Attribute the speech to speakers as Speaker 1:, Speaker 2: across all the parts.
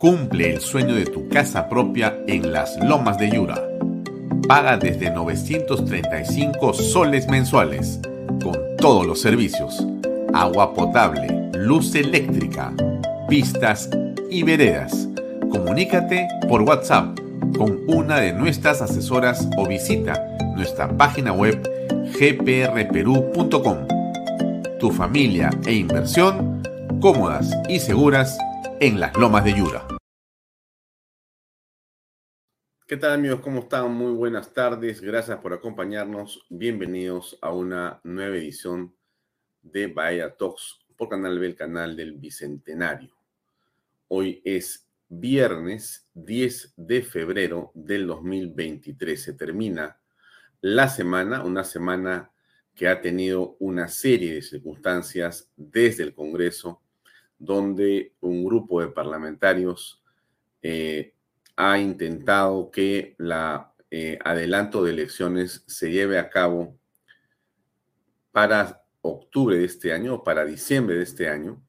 Speaker 1: Cumple el sueño de tu casa propia en las Lomas de Yura. Paga desde 935 soles mensuales, con todos los servicios. Agua potable, luz eléctrica, pistas y veredas. Comunícate por WhatsApp con una de nuestras asesoras o visita nuestra página web gprperú.com. Tu familia e inversión cómodas y seguras en las lomas de Yura. ¿Qué tal amigos? ¿Cómo están? Muy buenas tardes. Gracias por acompañarnos. Bienvenidos a una nueva edición de Bahía Talks por Canal B, el canal del Bicentenario. Hoy es viernes 10 de febrero del 2023. Se termina la semana, una semana que ha tenido una serie de circunstancias desde el Congreso donde un grupo de parlamentarios eh, ha intentado que la eh, adelanto de elecciones se lleve a cabo para octubre de este año o para diciembre de este año,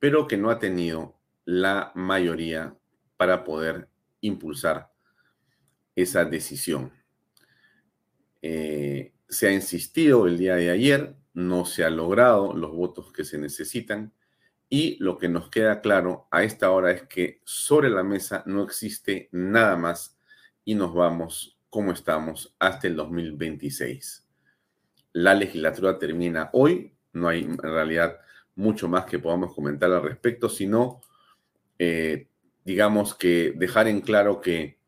Speaker 1: pero que no ha tenido la mayoría para poder impulsar esa decisión. Eh, se ha insistido el día de ayer, no se han logrado los votos que se necesitan y lo que nos queda claro a esta hora es que sobre la mesa no existe nada más y nos vamos como estamos hasta el 2026. La legislatura termina hoy, no hay en realidad mucho más que podamos comentar al respecto, sino, eh, digamos que dejar en claro que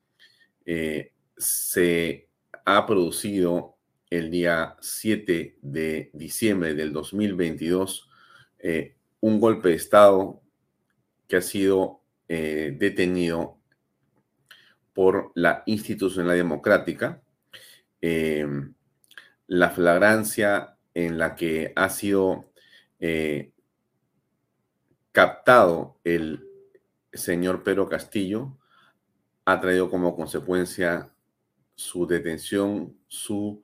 Speaker 1: eh, se ha producido el día 7 de diciembre del 2022 eh, un golpe de Estado que ha sido eh, detenido por la institucionalidad democrática, eh, la flagrancia en la que ha sido eh, captado el señor Pedro Castillo ha traído como consecuencia su detención, su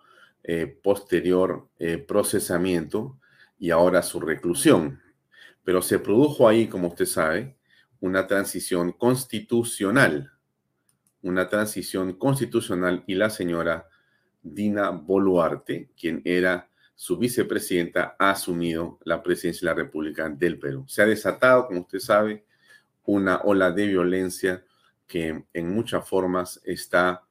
Speaker 1: posterior procesamiento y ahora su reclusión. Pero se produjo ahí, como usted sabe, una transición constitucional, una transición constitucional y la señora Dina Boluarte, quien era su vicepresidenta, ha asumido la presidencia de la República del Perú. Se ha desatado, como usted sabe, una ola de violencia que en muchas formas está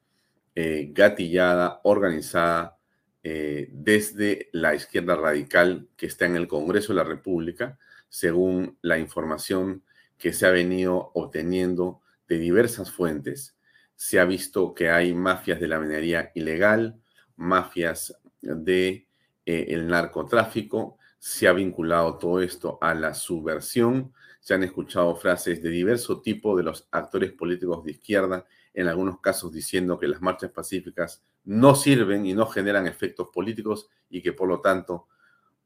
Speaker 1: eh, gatillada, organizada eh, desde la izquierda radical que está en el Congreso de la República, según la información que se ha venido obteniendo de diversas fuentes, se ha visto que hay mafias de la minería ilegal, mafias de eh, el narcotráfico, se ha vinculado todo esto a la subversión, se han escuchado frases de diverso tipo de los actores políticos de izquierda, en algunos casos diciendo que las marchas pacíficas no sirven y no generan efectos políticos y que por lo tanto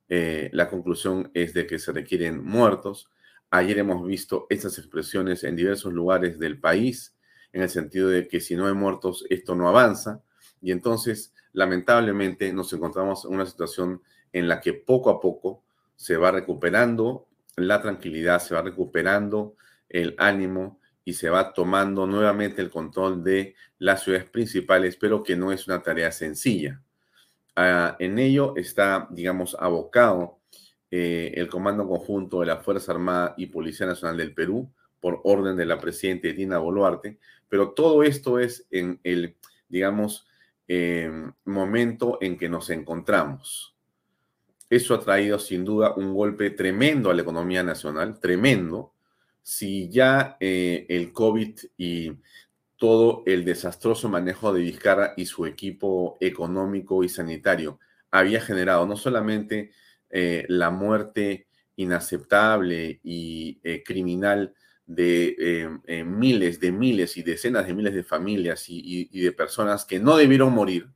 Speaker 1: eh, la conclusión es de que se requieren muertos. Ayer hemos visto estas expresiones en diversos lugares del país, en el sentido de que si no hay muertos, esto no avanza. Y entonces, lamentablemente, nos encontramos en una situación en la que poco a poco se va recuperando la tranquilidad, se va recuperando el ánimo y se va tomando nuevamente el control de las ciudades principales, pero que no es una tarea sencilla. En ello está, digamos, abocado eh, el Comando Conjunto de la Fuerza Armada y Policía Nacional del Perú por orden de la presidenta Dina Boluarte, pero todo esto es en el, digamos, em, momento en que nos encontramos. Eso ha traído sin duda un golpe tremendo a la economía nacional, tremendo. Si ya eh, el COVID y todo el desastroso manejo de Vizcarra y su equipo económico y sanitario había generado no solamente eh, la muerte inaceptable y eh, criminal de eh, miles, de miles y decenas de miles de familias y, de personas que no debieron morir.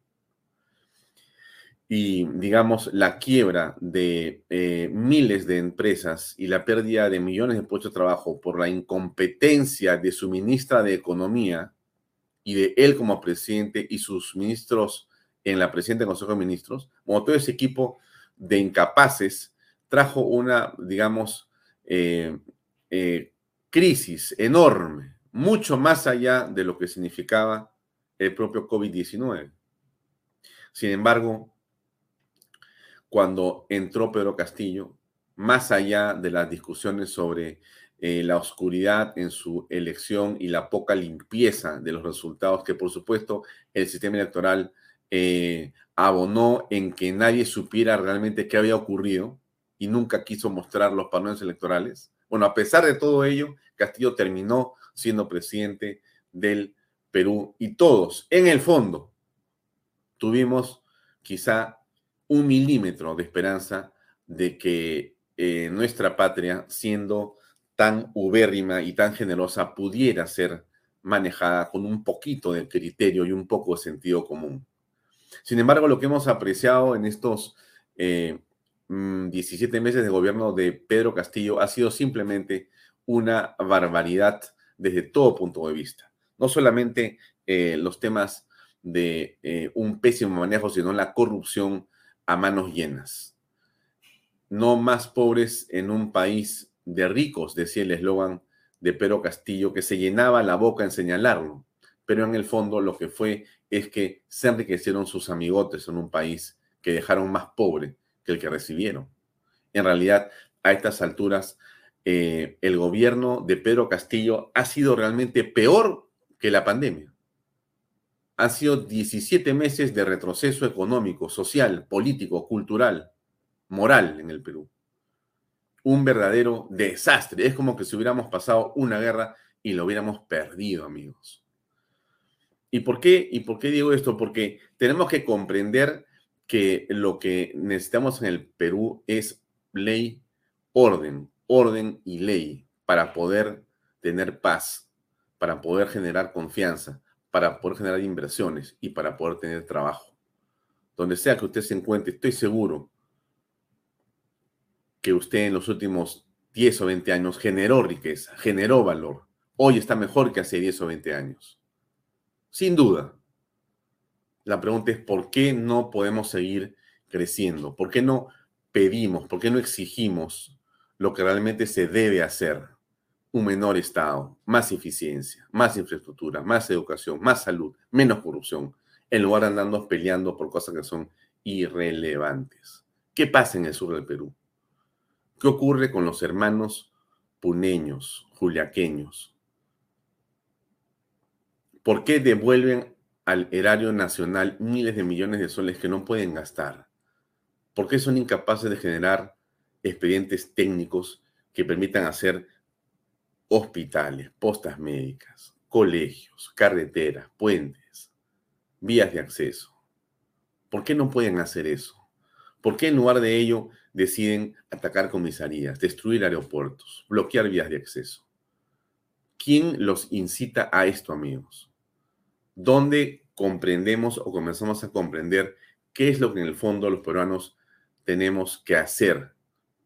Speaker 1: Y, digamos, la quiebra de miles de empresas y la pérdida de millones de puestos de trabajo por la incompetencia de su ministra de Economía y de él como presidente y sus ministros en la presidenta del Consejo de Ministros, como todo ese equipo de incapaces, trajo una, digamos, eh, eh, crisis enorme, mucho más allá de lo que significaba el propio COVID-19. Sin embargo, cuando entró Pedro Castillo, más allá de las discusiones sobre eh, la oscuridad en su elección y la poca limpieza de los resultados que, por supuesto, el sistema electoral abonó en que nadie supiera realmente qué había ocurrido y nunca quiso mostrar los paneles electorales. Bueno, a pesar de todo ello, Castillo terminó siendo presidente del Perú y todos, en el fondo, tuvimos quizá un milímetro de esperanza de que eh, nuestra patria, siendo tan ubérrima y tan generosa, pudiera ser manejada con un poquito de criterio y un poco de sentido común. Sin embargo, lo que hemos apreciado en estos 17 eh, mm, meses de gobierno de Pedro Castillo ha sido simplemente una barbaridad desde todo punto de vista. No solamente eh, los temas de eh, un pésimo manejo, sino la corrupción a manos llenas. No más pobres en un país de ricos, decía el eslogan de Pedro Castillo, que se llenaba la boca en señalarlo, pero en el fondo lo que fue es que se enriquecieron sus amigotes en un país que dejaron más pobre que el que recibieron. En realidad, a estas alturas, eh, el gobierno de Pedro Castillo ha sido realmente peor que la pandemia. Han sido 17 meses de retroceso económico, social, político, cultural, moral en el Perú. Un verdadero desastre. Es como que si hubiéramos pasado una guerra y lo hubiéramos perdido, amigos. ¿Y por qué? ¿Y por qué digo esto? Porque tenemos que comprender que lo que necesitamos en el Perú es ley, orden, orden y ley para poder tener paz, para poder generar confianza, para poder generar inversiones y para poder tener trabajo. Donde sea que usted se encuentre, estoy seguro que usted en los últimos 10 o 20 años generó riqueza, generó valor. Hoy está mejor que hace 10 o 20 años. Sin duda. La pregunta es, ¿por qué no podemos seguir creciendo? ¿Por qué no pedimos, por qué no exigimos lo que realmente se debe hacer? Un menor Estado, más eficiencia, más infraestructura, más educación, más salud, menos corrupción, en lugar de andando peleando por cosas que son irrelevantes. ¿Qué pasa en el sur del Perú? ¿Qué ocurre con los hermanos puneños, juliaqueños, ¿Por qué devuelven al erario nacional miles de millones de soles que no pueden gastar? ¿Por qué son incapaces de generar expedientes técnicos que permitan hacer hospitales, postas médicas, colegios, carreteras, puentes, vías de acceso? ¿Por qué no pueden hacer eso? ¿Por qué en lugar de ello deciden atacar comisarías, destruir aeropuertos, bloquear vías de acceso? ¿Quién los incita a esto, amigos? donde comprendemos o comenzamos a comprender qué es lo que en el fondo los peruanos tenemos que hacer.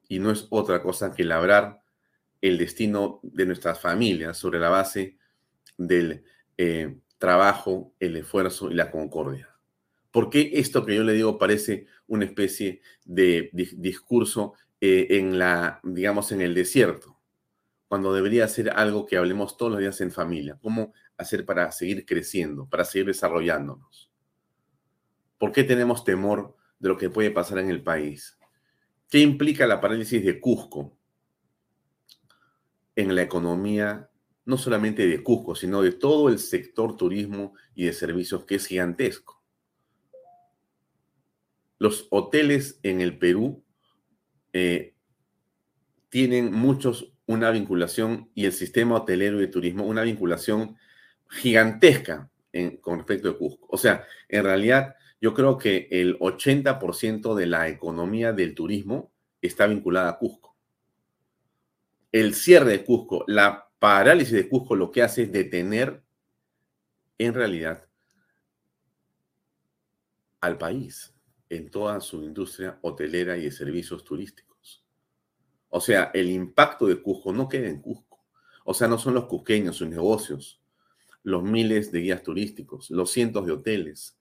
Speaker 1: Y no es otra cosa que labrar el destino de nuestras familias sobre la base del eh, trabajo, el esfuerzo y la concordia. ¿Por qué esto que yo le digo parece una especie de discurso eh, en la, digamos, en el desierto? Cuando debería ser algo que hablemos todos los días en familia. ¿Cómo hacer para seguir creciendo, para seguir desarrollándonos? ¿Por qué tenemos temor de lo que puede pasar en el país? ¿Qué implica la parálisis de Cusco en la economía, no solamente de Cusco, sino de todo el sector turismo y de servicios que es gigantesco? Los hoteles en el Perú eh, tienen muchos una vinculación y el sistema hotelero de turismo una vinculación gigantesca con respecto a Cusco. O sea, en realidad yo creo que el 80% de la economía del turismo está vinculada a Cusco. El cierre de Cusco, la parálisis de Cusco lo que hace es detener en realidad al país en toda su industria hotelera y de servicios turísticos. O sea, el impacto de Cusco no queda en Cusco. O sea, no son los cusqueños, sus negocios, los miles de guías turísticos, los cientos de hoteles,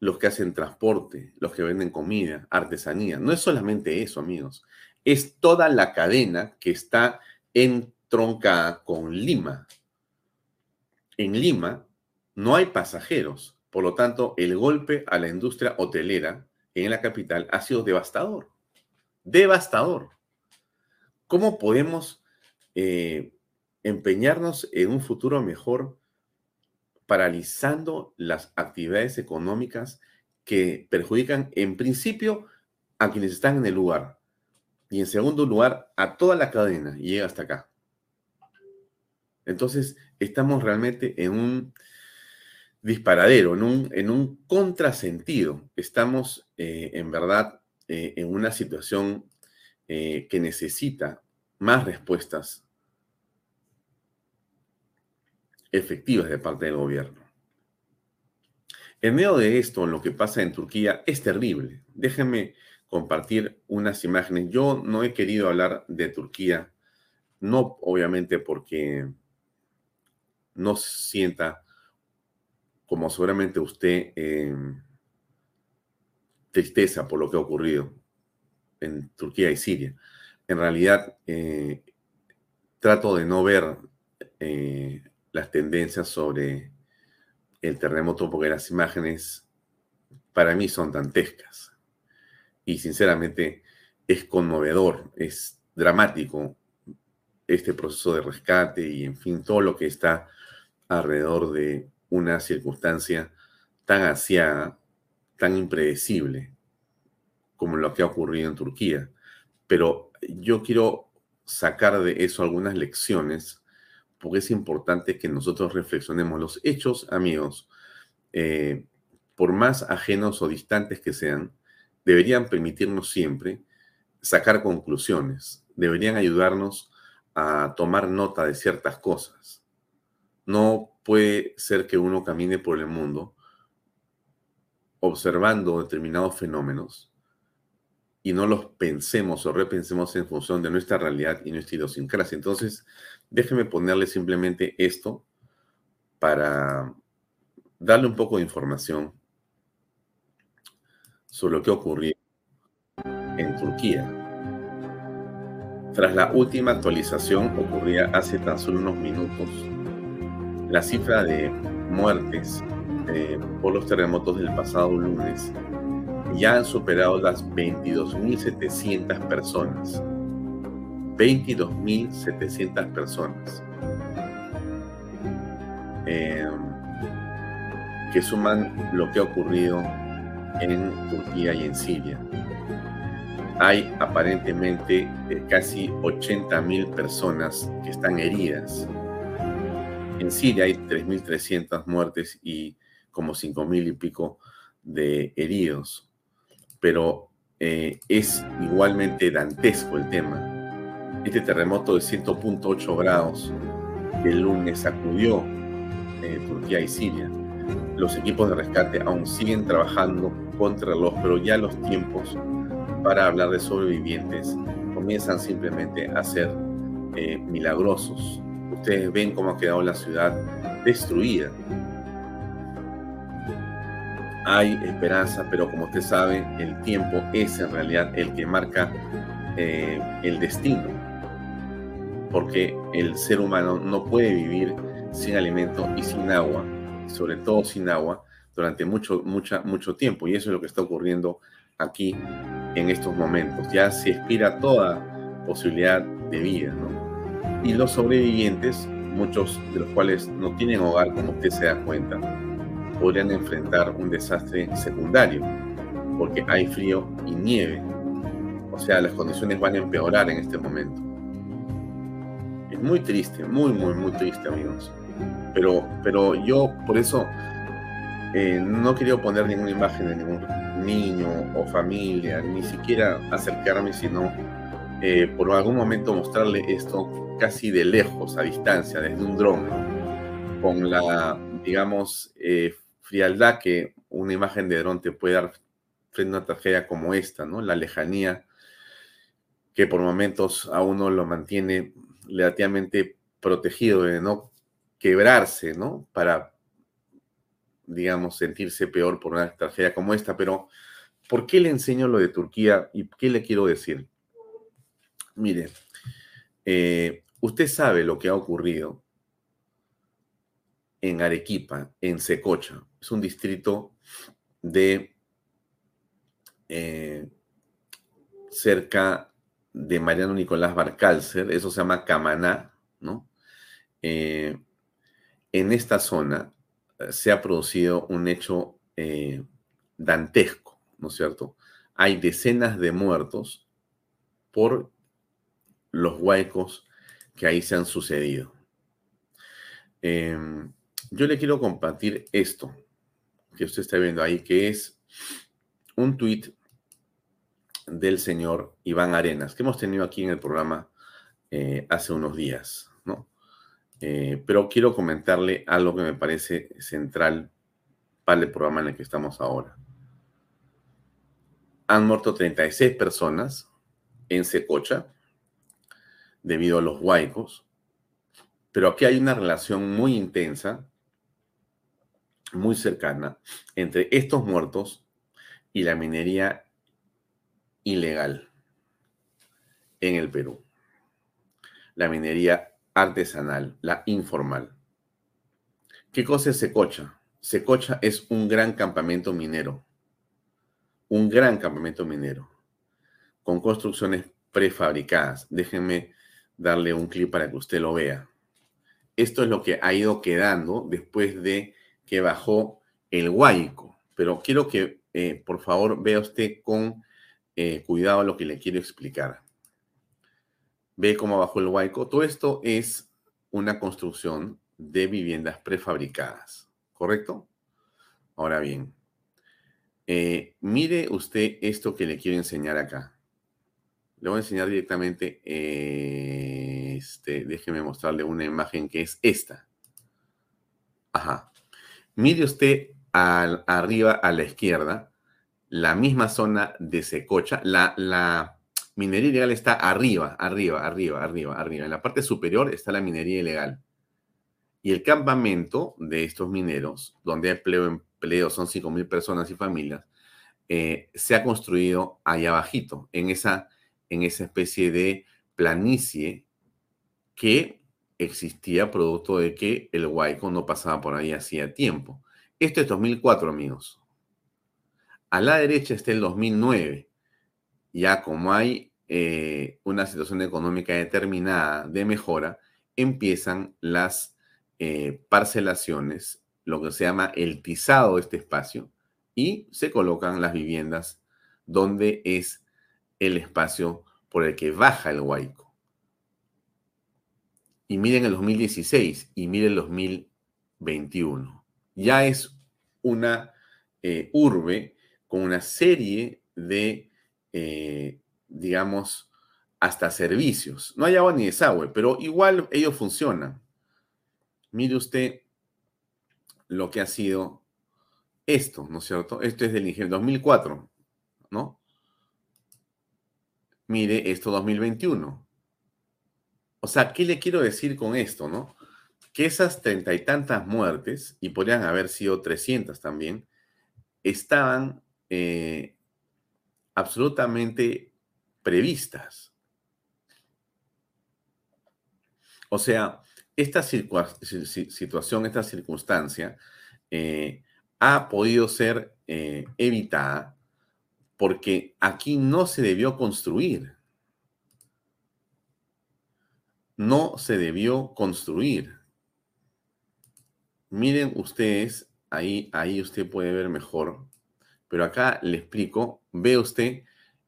Speaker 1: los que hacen transporte, los que venden comida, artesanía. No es solamente eso, amigos. Es toda la cadena que está entroncada con Lima. En Lima no hay pasajeros. Por lo tanto, el golpe a la industria hotelera en la capital ha sido devastador. Devastador. ¿Cómo podemos eh, empeñarnos en un futuro mejor paralizando las actividades económicas que perjudican en principio a quienes están en el lugar y en segundo lugar a toda la cadena y llega hasta acá. Entonces, estamos realmente en un disparadero, en un, en un contrasentido. Estamos eh, en verdad eh, en una situación eh, que necesita más respuestas efectivas de parte del gobierno. En medio de esto, lo que pasa en Turquía es terrible. Déjenme compartir unas imágenes. Yo no he querido hablar de Turquía, no obviamente porque no sienta, como seguramente usted, em, tristeza por lo que ha ocurrido en Turquía y Siria. En realidad, eh, trato de no ver eh, las tendencias sobre el terremoto porque las imágenes para mí son dantescas. Y sinceramente es conmovedor, es dramático este proceso de rescate y en fin todo lo que está alrededor de una circunstancia tan asiada, tan impredecible como lo que ha ocurrido en Turquía. Pero yo quiero sacar de eso algunas lecciones porque es importante que nosotros reflexionemos. Los hechos, amigos, eh, por más ajenos o distantes que sean, deberían permitirnos siempre sacar conclusiones, deberían ayudarnos a tomar nota de ciertas cosas. No puede ser que uno camine por el mundo observando determinados fenómenos y no los pensemos o repensemos en función de nuestra realidad y nuestra idiosincrasia. Entonces, déjeme ponerle simplemente esto para darle un poco de información sobre lo que ocurrió en Turquía. Tras la última actualización ocurría hace tan solo unos minutos, la cifra de muertes eh, por los terremotos del pasado lunes ya han superado las 22.700 personas. 22.700 personas. Em, que suman lo que ha ocurrido en Turquía y en Siria. Hay aparentemente eh, casi 80.000 personas que están heridas. En Siria hay 3.300 muertes y como 5.000 y pico de heridos pero eh, es igualmente dantesco el tema. Este terremoto de 100.8 grados el lunes sacudió eh, Turquía y Siria. Los equipos de rescate aún siguen trabajando contra los, pero ya los tiempos para hablar de sobrevivientes comienzan simplemente a ser eh, milagrosos. Ustedes ven cómo ha quedado la ciudad destruida hay esperanza, pero como usted sabe, el tiempo es en realidad el que marca eh, el destino, porque el ser humano no puede vivir sin alimento y sin agua, sobre todo sin agua, durante mucho, mucha, mucho tiempo, y eso es lo que está ocurriendo aquí en estos momentos. Ya se expira toda posibilidad de vida. Y los sobrevivientes, muchos de los cuales no tienen hogar, como usted se da cuenta, podrían enfrentar un desastre secundario, porque hay frío y nieve. O sea, las condiciones van a empeorar en este momento. Es muy triste, muy, muy, muy triste, amigos. Pero, pero yo por eso eh, no quería poner ninguna imagen de ningún niño o familia, ni siquiera acercarme, sino eh, por algún momento mostrarle esto casi de lejos, a distancia, desde un dron, con la, digamos, eh, frialdad que una imagen de dron te puede dar frente a una tragedia como esta, ¿no? La lejanía que por momentos a uno lo mantiene relativamente protegido de no quebrarse, ¿no? Para, digamos, sentirse peor por una tragedia como esta. Pero, ¿por qué le enseño lo de Turquía y qué le quiero decir? Mire, eh, usted sabe lo que ha ocurrido en Arequipa, en Secocha. Es un distrito de eh, cerca de Mariano Nicolás Barcalcer, eso se llama Camaná, ¿no? Eh, en esta zona eh, se ha producido un hecho dantesco, ¿no es cierto? Hay decenas de muertos por los huecos que ahí se han sucedido. Em, yo le quiero compartir esto que usted está viendo ahí, que es un tuit del señor Iván Arenas, que hemos tenido aquí en el programa eh, hace unos días. Eh, pero quiero comentarle algo que me parece central para el programa en el que estamos ahora. Han muerto 36 personas en Secocha debido a los huaicos, pero aquí hay una relación muy intensa, muy cercana, entre estos muertos y la minería ilegal en el Perú. La minería artesanal, la informal. ¿Qué cosa es Secocha? Secocha es un gran campamento minero. Un gran campamento minero. Con construcciones prefabricadas. Déjenme darle un clip para que usted lo vea. Esto es lo que ha ido quedando después de que bajó el Huayco. Pero quiero que, eh, por favor, vea usted con eh, cuidado lo que le quiero explicar. Ve cómo bajó el huaico. Todo esto es una construcción de viviendas prefabricadas, ¿correcto? Ahora bien, eh, mire usted esto que le quiero enseñar acá. Le voy a enseñar directamente, eh, este, déjeme mostrarle una imagen que es esta. Ajá. Mire usted al, arriba a la izquierda la misma zona de Secocha. La, la minería ilegal está arriba, arriba, arriba, arriba, arriba. En la parte superior está la minería ilegal. Y el campamento de estos mineros, donde empleo, empleo son 5.000 personas y familias, eh, se ha construido allá abajito, en esa, en esa especie de planicie que existía producto de que el Huayco no pasaba por ahí hacía tiempo. Esto es 2004, amigos. A la derecha está el 2009. Ya como hay eh, una situación económica determinada de mejora, empiezan las eh, parcelaciones, lo que se llama el tizado de este espacio, y se colocan las viviendas donde es el espacio por el que baja el huaico. Y miren el 2016 y miren el 2021. Ya es una eh, urbe con una serie de, eh, digamos, hasta servicios. No hay agua ni desagüe, pero igual ellos funcionan. Mire usted lo que ha sido esto, ¿no es cierto? Esto es del ingenio 2004, ¿no? Mire esto 2021. O sea, ¿qué le quiero decir con esto, no? Que esas treinta y tantas muertes, y podrían haber sido 300 también, estaban eh, absolutamente previstas. O sea, esta situación, esta circunstancia eh, ha podido ser eh, evitada porque aquí no se debió construir. No se debió construir. Miren ustedes, ahí, ahí usted puede ver mejor pero acá le explico, ve usted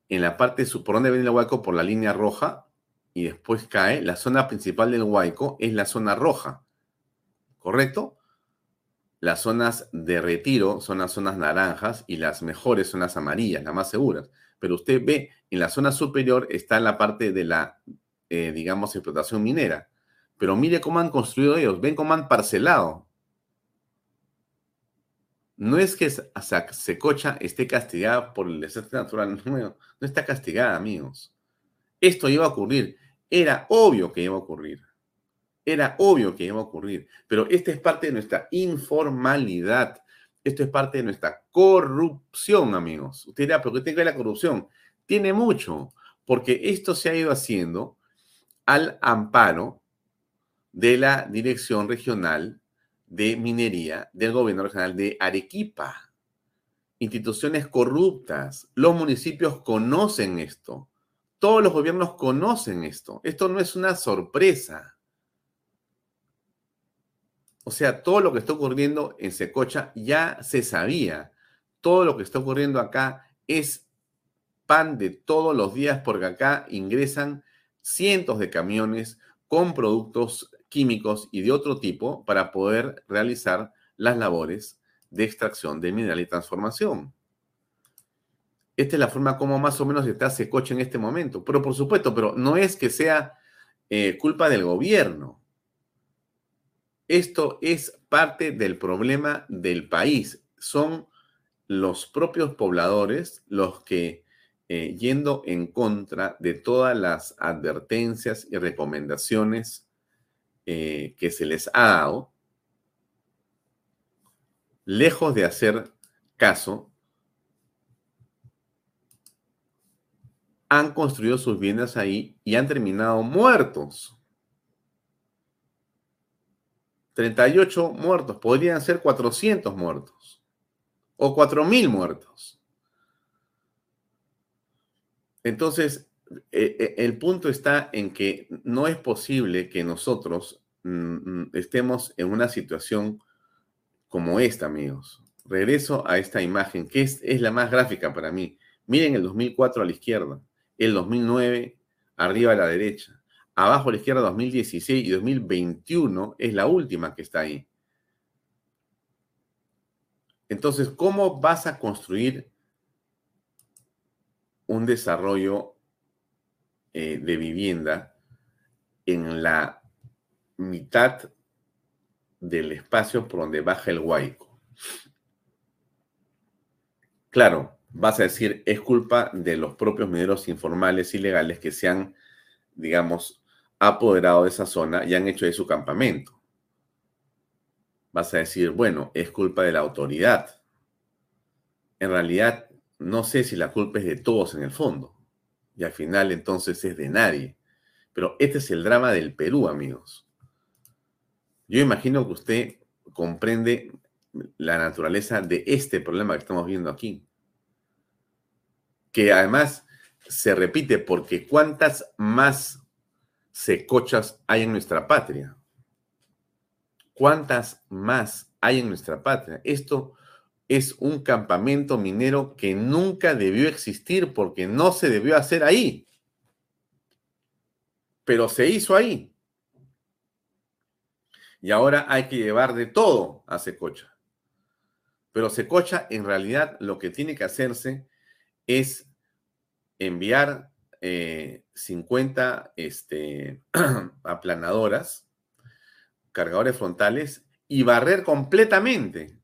Speaker 1: en la parte, por donde viene el huaico, por la línea roja, y después cae, la zona principal del huaico es la zona roja, ¿correcto? Las zonas de retiro son las zonas naranjas y las mejores son las amarillas, las más seguras. pero usted ve en la zona superior está la parte de la, eh, digamos, explotación minera. Pero mire cómo han construido ellos, ven cómo han parcelado. No es que Secocha esté castigada por el desastre natural, no, está castigada, amigos. Esto iba a ocurrir, era obvio que iba a ocurrir. Era obvio que iba a ocurrir, pero esta es parte de nuestra informalidad. Esto es parte de nuestra corrupción, amigos. Usted dirá, ¿pero qué tiene que ver la corrupción? Tiene mucho, porque esto se ha ido haciendo al amparo de la Dirección Regional de Minería del Gobierno Regional de Arequipa. Instituciones corruptas. Los municipios conocen esto. Todos los gobiernos conocen esto. Esto no es una sorpresa. O sea, todo lo que está ocurriendo en Secocha ya se sabía. Todo lo que está ocurriendo acá es pan de todos los días porque acá ingresan cientos de camiones con productos químicos y de otro tipo para poder realizar las labores de extracción de mineral y transformación. Esta es la forma como más o menos está Secocha en este momento. Pero por supuesto, pero no es que sea eh, culpa del gobierno. Esto es parte del problema del país. Son los propios pobladores los que, eh, yendo en contra de todas las advertencias y recomendaciones eh, que se les ha dado, lejos de hacer caso, han construido sus viviendas ahí y han terminado muertos. 38 muertos, podrían ser 400 muertos o 4.000 muertos. Entonces, el punto está en que no es posible que nosotros mm, mm, estemos en una situación como esta, amigos. Regreso a esta imagen, que es, es la más gráfica para mí. Miren el 2004 a la izquierda, el 2009 arriba a la derecha. Abajo a la izquierda 2016 y 2021 es la última que está ahí. Entonces, ¿cómo vas a construir un desarrollo eh, de vivienda en la mitad del espacio por donde baja el huaico? Claro, vas a decir, es culpa de los propios mineros informales ilegales que se han, digamos, apoderado de esa zona y han hecho ahí su campamento. Vas a decir, bueno, es culpa de la autoridad. En realidad, no sé si la culpa es de todos en el fondo. Y al final entonces es de nadie. Pero este es el drama del Perú, amigos. Yo imagino que usted comprende la naturaleza de este problema que estamos viendo aquí. Que además se repite porque cuántas más secochas hay en nuestra patria? ¿Cuántas más hay en nuestra patria? Esto es un campamento minero que nunca debió existir porque no se debió hacer ahí. Pero se hizo ahí. Y ahora hay que llevar de todo a Secocha. Pero Secocha en realidad lo que tiene que hacerse es enviar 50 eh, este, aplanadoras, cargadores frontales y barrer completamente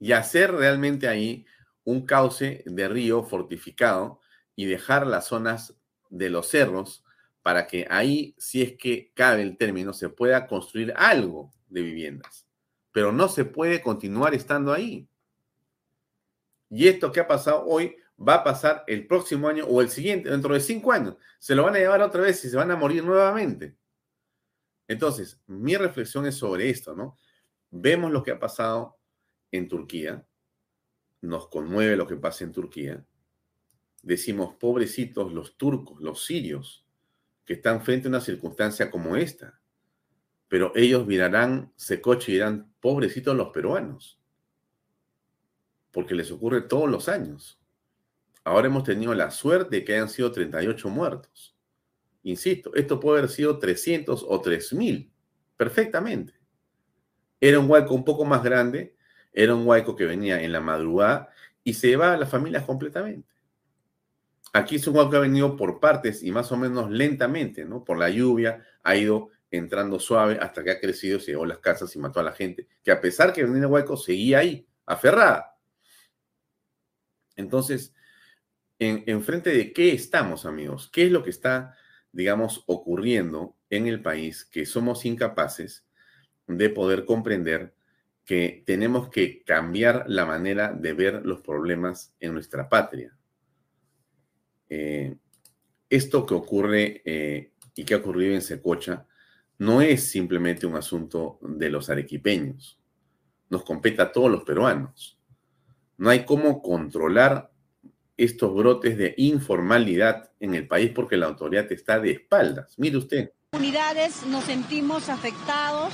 Speaker 1: y hacer realmente ahí un cauce de río fortificado y dejar las zonas de los cerros para que ahí, si es que cabe el término, se pueda construir algo de viviendas. Pero no se puede continuar estando ahí. Y esto que ha pasado hoy va a pasar el próximo año o el siguiente, dentro de cinco años. Se lo van a llevar otra vez y se van a morir nuevamente. Entonces, mi reflexión es sobre esto, ¿no? Vemos lo que ha pasado en Turquía, nos conmueve lo que pasa en Turquía. Decimos, pobrecitos los turcos, los sirios, que están frente a una circunstancia como esta. Pero ellos mirarán coche y dirán, pobrecitos los peruanos, porque les ocurre todos los años. Ahora hemos tenido la suerte de que hayan sido 38 muertos. Insisto, esto puede haber sido 300 o 3000, perfectamente. Era un hueco un poco más grande, era un hueco que venía en la madrugada y se llevaba a las familias completamente. aquí es un agua que ha venido por partes y más o menos lentamente, ¿no? Por la lluvia ha ido entrando suave hasta que ha crecido, se llevó las casas y mató a la gente, que a pesar que venía Hueco seguía ahí, aferrada. Entonces, en, en, frente de qué estamos, amigos? ¿Qué es lo que está, digamos, ocurriendo en el país que somos incapaces de poder comprender que tenemos que cambiar la manera de ver los problemas en nuestra patria? Eh, esto que ocurre eh, y que ha ocurrido en Secocha no es simplemente un asunto de los arequipeños. Nos compete a todos los peruanos. No hay cómo controlar estos brotes de informalidad en el país porque la autoridad está de espaldas. Mire usted.
Speaker 2: Unidades nos sentimos afectados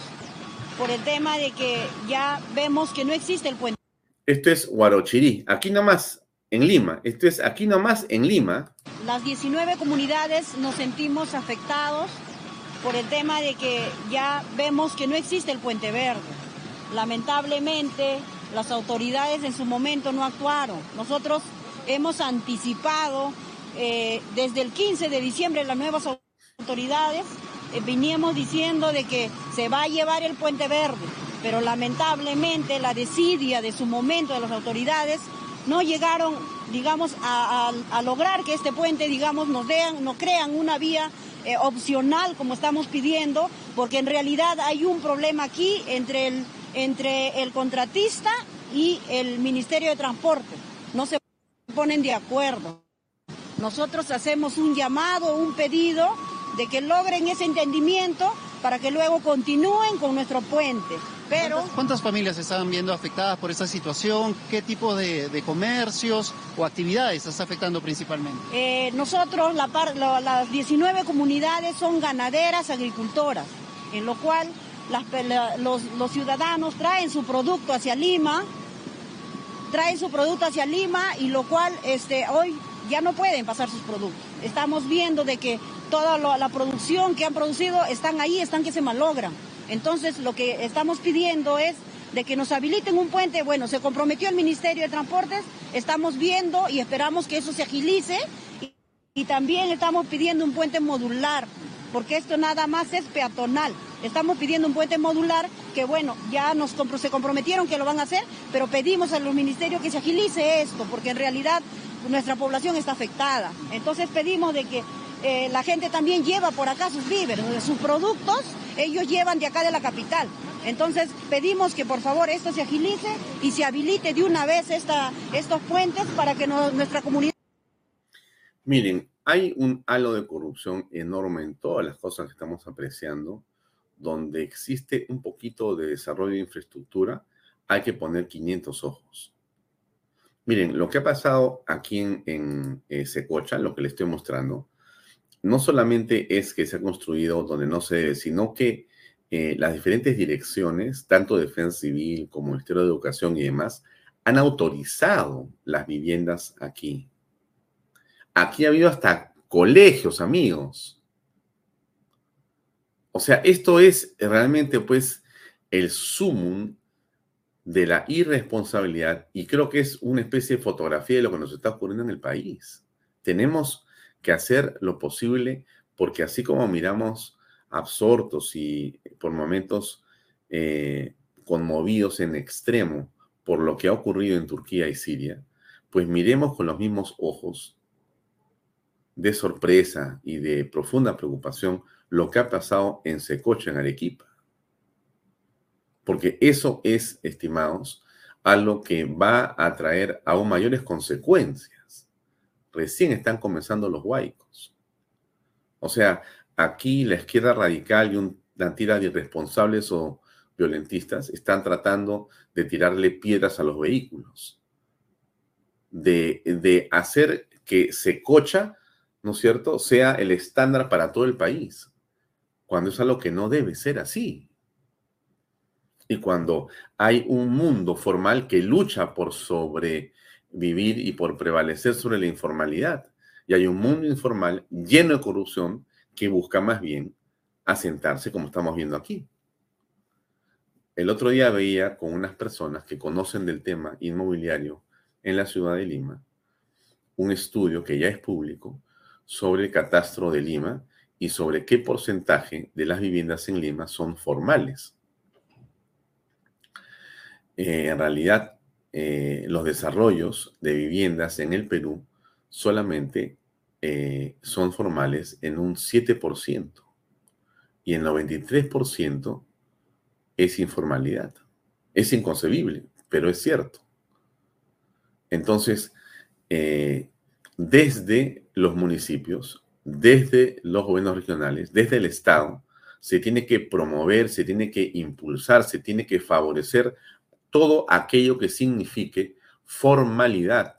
Speaker 2: por el tema de que ya vemos que no existe el puente.
Speaker 1: Esto es Huarochirí, aquí nomás, en Lima. Esto es aquí nomás, en Lima.
Speaker 2: Las 19 comunidades nos sentimos afectados por el tema de que ya vemos que no existe el puente verde. Lamentablemente, las autoridades en su momento no actuaron. Nosotros hemos anticipado eh, desde el 15 de diciembre las nuevas autoridades, veníamos diciendo de que se va a llevar el puente verde, pero lamentablemente la desidia de su momento de las autoridades no llegaron, digamos, a, lograr que este puente, digamos, nos, dean, nos crean una vía eh, opcional como estamos pidiendo, porque en realidad hay un problema aquí entre el, entre el contratista y el Ministerio de Transporte. No se ponen de acuerdo. Nosotros hacemos un llamado, un pedido de que logren ese entendimiento para que luego continúen con nuestro puente. Pero,
Speaker 3: ¿Cuántas, familias estaban viendo afectadas por esta situación? ¿Qué tipo de, comercios o actividades está afectando principalmente?
Speaker 2: Eh, nosotros, la las 19 comunidades son ganaderas, agricultoras, en lo cual los, los ciudadanos traen su producto hacia Lima, traen su producto hacia Lima y lo cual este, hoy ya no pueden pasar sus productos. Estamos viendo de que toda la producción que han producido están ahí, están que se malogran. Entonces, lo que estamos pidiendo es de que nos habiliten un puente. Bueno, se comprometió el Ministerio de Transportes, estamos viendo y esperamos que eso se agilice. Y, también estamos pidiendo un puente modular, porque esto nada más es peatonal. Estamos pidiendo un puente modular que, bueno, ya nos se comprometieron que lo van a hacer, pero pedimos al ministerio que se agilice esto, porque en realidad nuestra población está afectada. Entonces pedimos de que eh, la gente también lleva por acá sus víveres, sus productos, ellos llevan de acá de la capital. Entonces pedimos que por favor esto se agilice y se habilite de una vez esta, estos puentes para que nuestra comunidad...
Speaker 1: Miren, hay un halo de corrupción enorme en todas las cosas que estamos apreciando, donde existe un poquito de desarrollo de infraestructura, hay que poner 500 ojos. Miren, lo que ha pasado aquí en, en eh, Secocha, lo que les estoy mostrando, no solamente es que se ha construido donde no se debe, sino que eh, las diferentes direcciones, tanto Defensa Civil como Ministerio de Educación y demás, han autorizado las viviendas aquí. Aquí ha habido hasta colegios, amigos. O sea, esto es realmente pues el sumum de la irresponsabilidad y creo que es una especie de fotografía de lo que nos está ocurriendo en el país. Tenemos que hacer lo posible porque así como miramos absortos y por momentos eh, conmovidos en extremo por lo que ha ocurrido en Turquía y Siria, pues miremos con los mismos ojos de sorpresa y de profunda preocupación lo que ha pasado en Secocha, en Arequipa. Porque eso es, estimados, algo que va a traer aún mayores consecuencias recién están comenzando los huaicos. O sea, aquí la izquierda radical y una tira de irresponsables o violentistas están tratando de tirarle piedras a los vehículos, de, de hacer que Secocha, ¿no es cierto?, sea el estándar para todo el país, cuando es algo que no debe ser así. Y cuando hay un mundo formal que lucha por sobre vivir y por prevalecer sobre la informalidad. Y hay un mundo informal lleno de corrupción que busca más bien asentarse como estamos viendo aquí. El otro día veía con unas personas que conocen del tema inmobiliario en la ciudad de Lima un estudio que ya es público sobre el catastro de Lima y sobre qué porcentaje de las viviendas en Lima son formales. Eh, en realidad, eh, los desarrollos de viviendas en el Perú solamente eh, son formales en un 7% y el 93% es informalidad. Es inconcebible, pero es cierto. Entonces, desde los municipios, desde los gobiernos regionales, desde el Estado, se tiene que promover, se tiene que impulsar, se tiene que favorecer todo aquello que signifique formalidad.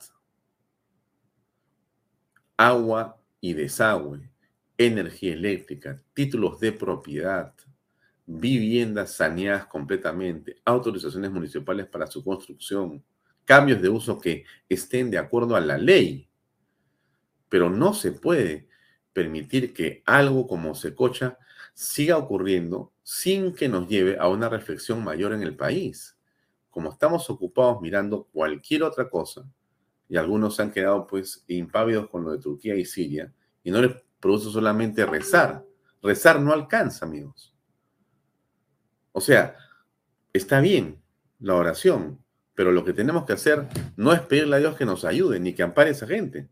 Speaker 1: Agua y desagüe, energía eléctrica, títulos de propiedad, viviendas saneadas completamente, autorizaciones municipales para su construcción, cambios de uso que estén de acuerdo a la ley. Pero no se puede permitir que algo como Secocha siga ocurriendo sin que nos lleve a una reflexión mayor en el país como estamos ocupados mirando cualquier otra cosa, y algunos se han quedado pues impávidos con lo de Turquía y Siria, y no les produce solamente rezar. Rezar no alcanza, amigos. O sea, está bien la oración, pero lo que tenemos que hacer no es pedirle a Dios que nos ayude ni que ampare a esa gente,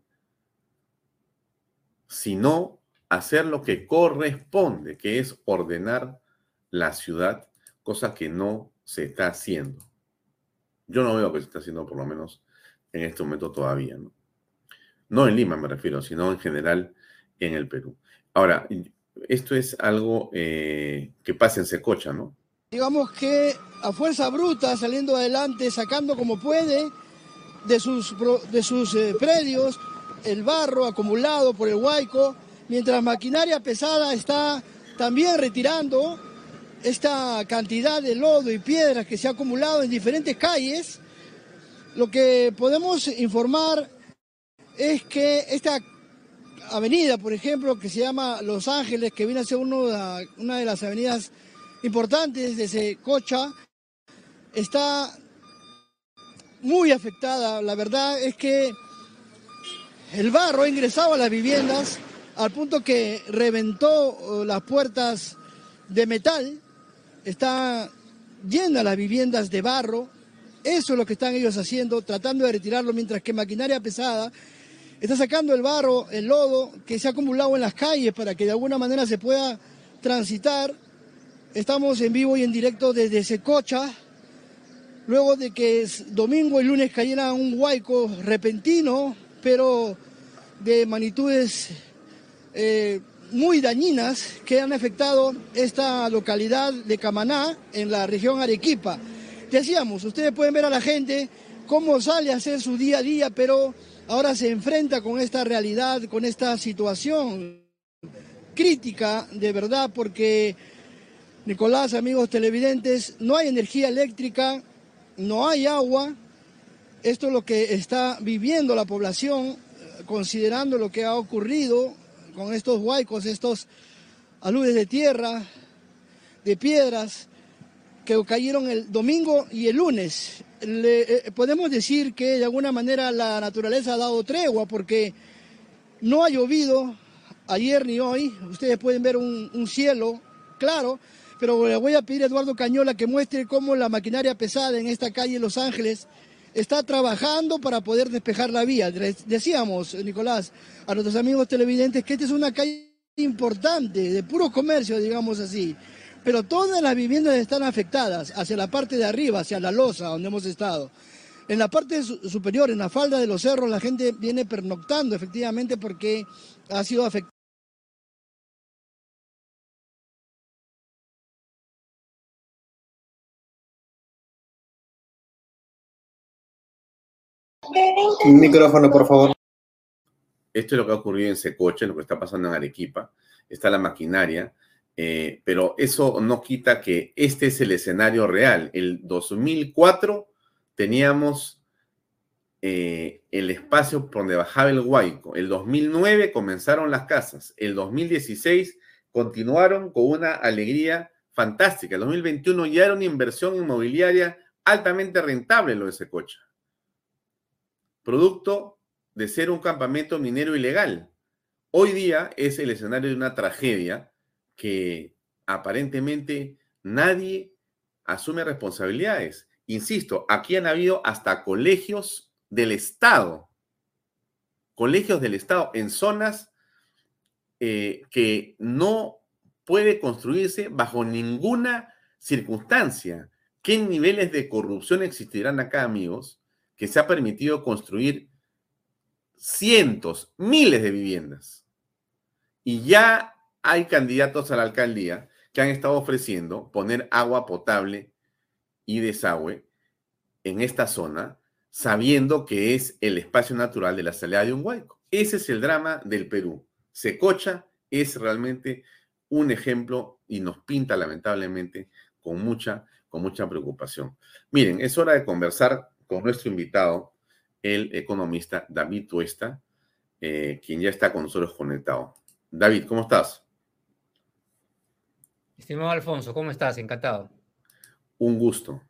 Speaker 1: sino hacer lo que corresponde, que es ordenar la ciudad, cosa que no se está haciendo. Yo no veo que se está haciendo por lo menos en este momento todavía, ¿no? No en Lima me refiero, sino en general en el Perú. Ahora, esto es algo eh, que pasa en Secocha, ¿no?
Speaker 4: Digamos que a fuerza bruta, saliendo adelante, sacando como puede de sus, de sus eh, predios el barro acumulado por el huaico, mientras maquinaria pesada está también retirando esta cantidad de lodo y piedras que se ha acumulado en diferentes calles, lo que podemos informar es que esta avenida, por ejemplo, que se llama Los Ángeles, que viene a ser de, una de las avenidas importantes de Secocha, está muy afectada. La verdad es que el barro ha ingresado a las viviendas al punto que reventó las puertas de metal está llena las viviendas de barro. Eso es lo que están ellos haciendo, tratando de retirarlo, mientras que maquinaria pesada está sacando el barro, el lodo que se ha acumulado en las calles para que de alguna manera se pueda transitar. Estamos en vivo y en directo desde Secocha, luego de que domingo y lunes cayera un huaico repentino, pero de magnitudes eh, muy dañinas que han afectado esta localidad de Camaná en la región Arequipa. Decíamos, ustedes pueden ver a la gente cómo sale a hacer su día a día, pero ahora se enfrenta con esta realidad, con esta situación crítica de verdad, porque, Nicolás, amigos televidentes, no hay energía eléctrica, no hay agua. Esto es lo que está viviendo la población, considerando lo que ha ocurrido con estos huaicos, estos aludes de tierra, de piedras, que cayeron el domingo y el lunes. Eh, podemos decir que de alguna manera la naturaleza ha dado tregua porque no ha llovido ayer ni hoy. Ustedes pueden ver un, un cielo claro, pero le voy a pedir a Eduardo Cañola que muestre cómo la maquinaria pesada en esta calle Los Ángeles está trabajando para poder despejar la vía. Decíamos, Nicolás, a nuestros amigos televidentes que esta es una calle importante, de puro comercio, digamos así. Pero todas las viviendas están afectadas hacia la parte de arriba, hacia la losa donde hemos estado. En la parte superior, en la falda de los cerros, la gente viene pernoctando efectivamente porque ha sido afectada.
Speaker 1: Micrófono, por favor. Esto es lo que ha ocurrido en Secoche, lo que está pasando en Arequipa. Está la maquinaria, eh, pero eso no quita que este es el escenario real. El 2004 teníamos eh, el espacio por donde bajaba el Huayco. El 2009 comenzaron las casas. El 2016 continuaron con una alegría fantástica. El 2021 ya era una inversión inmobiliaria altamente rentable lo de Secocha producto de ser un campamento minero ilegal. Hoy día es el escenario de una tragedia que aparentemente nadie asume responsabilidades. Insisto, aquí han habido hasta colegios del Estado, colegios del Estado en zonas eh, que no puede construirse bajo ninguna circunstancia. ¿Qué niveles de corrupción existirán acá, amigos, que se ha permitido construir cientos, miles de viviendas? Y ya hay candidatos a la alcaldía que han estado ofreciendo poner agua potable y desagüe en esta zona, sabiendo que es el espacio natural de la salida de un huaico. Ese es el drama del Perú. Secocha es realmente un ejemplo y nos pinta lamentablemente con mucha, con mucha preocupación. Miren, es hora de conversar con nuestro invitado, el economista David Tuesta, eh, quien ya está con nosotros conectado. David, ¿cómo estás?
Speaker 5: Estimado Alfonso, ¿cómo estás? Encantado.
Speaker 1: Un gusto.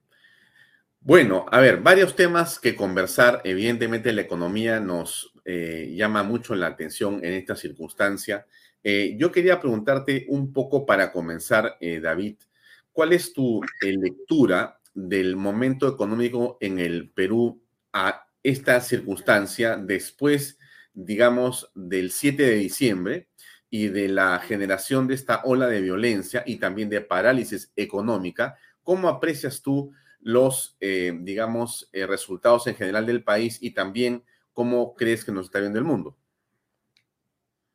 Speaker 1: Bueno, a ver, varios temas que conversar. Evidentemente la economía nos eh, llama mucho la atención en esta circunstancia. Eh, yo quería preguntarte un poco para comenzar, David, ¿cuál es tu lectura del momento económico en el Perú a esta circunstancia después, digamos, del 7 de diciembre? y de la generación de esta ola de violencia y también de parálisis económica, ¿cómo aprecias tú los, eh, digamos, eh, resultados en general del país y también cómo crees que nos está viendo el mundo?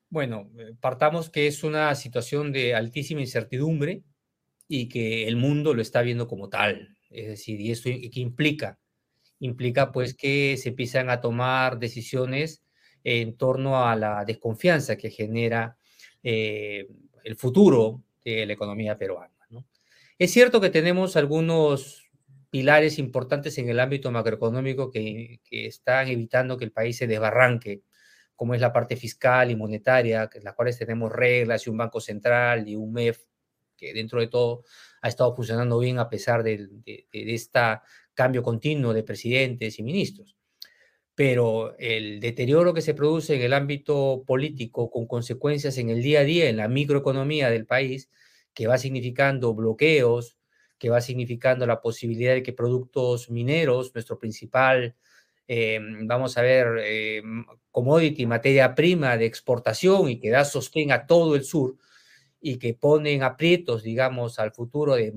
Speaker 5: Bueno, eh, partamos que es una situación de altísima incertidumbre y que el mundo lo está viendo como tal. Es decir, ¿y esto qué implica? Implica pues que se empiezan a tomar decisiones en torno a la desconfianza que genera eh, el futuro de la economía peruana. Es cierto que tenemos algunos pilares importantes en el ámbito macroeconómico que, están evitando que el país se desbarranque, como es la parte fiscal y monetaria, en las cuales tenemos reglas y un banco central y un MEF que dentro de todo ha estado funcionando bien a pesar de, de este cambio continuo de presidentes y ministros. Pero el deterioro que se produce en el ámbito político con consecuencias en el día a día, en la microeconomía del país, que va significando bloqueos, que va significando la posibilidad de que productos mineros, nuestro principal, eh, vamos a ver, eh, commodity, materia prima de exportación y que da sostén a todo el sur y que ponen aprietos, digamos, al futuro de,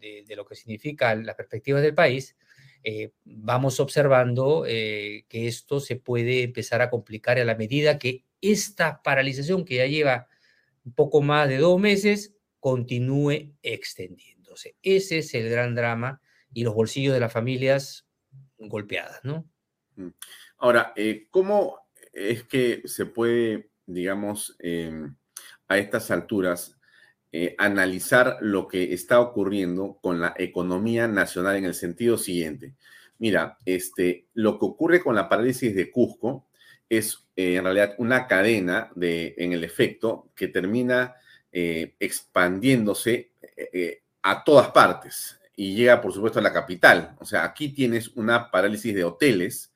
Speaker 5: de lo que significa las perspectivas del país, eh, vamos observando eh, que esto se puede empezar a complicar a la medida que esta paralización que ya lleva un poco más de dos meses continúe extendiéndose. Ese es el gran drama y los bolsillos de las familias golpeadas, ¿no?
Speaker 1: Mm. Ahora, eh, ¿cómo es que se puede, digamos, em, a estas alturas, eh, analizar lo que está ocurriendo con la economía nacional en el sentido siguiente. Mira, este, lo que ocurre con la parálisis de Cusco es eh, en realidad una cadena de, en el efecto que termina eh, expandiéndose a todas partes y llega, por supuesto, a la capital. O sea, aquí tienes una parálisis de hoteles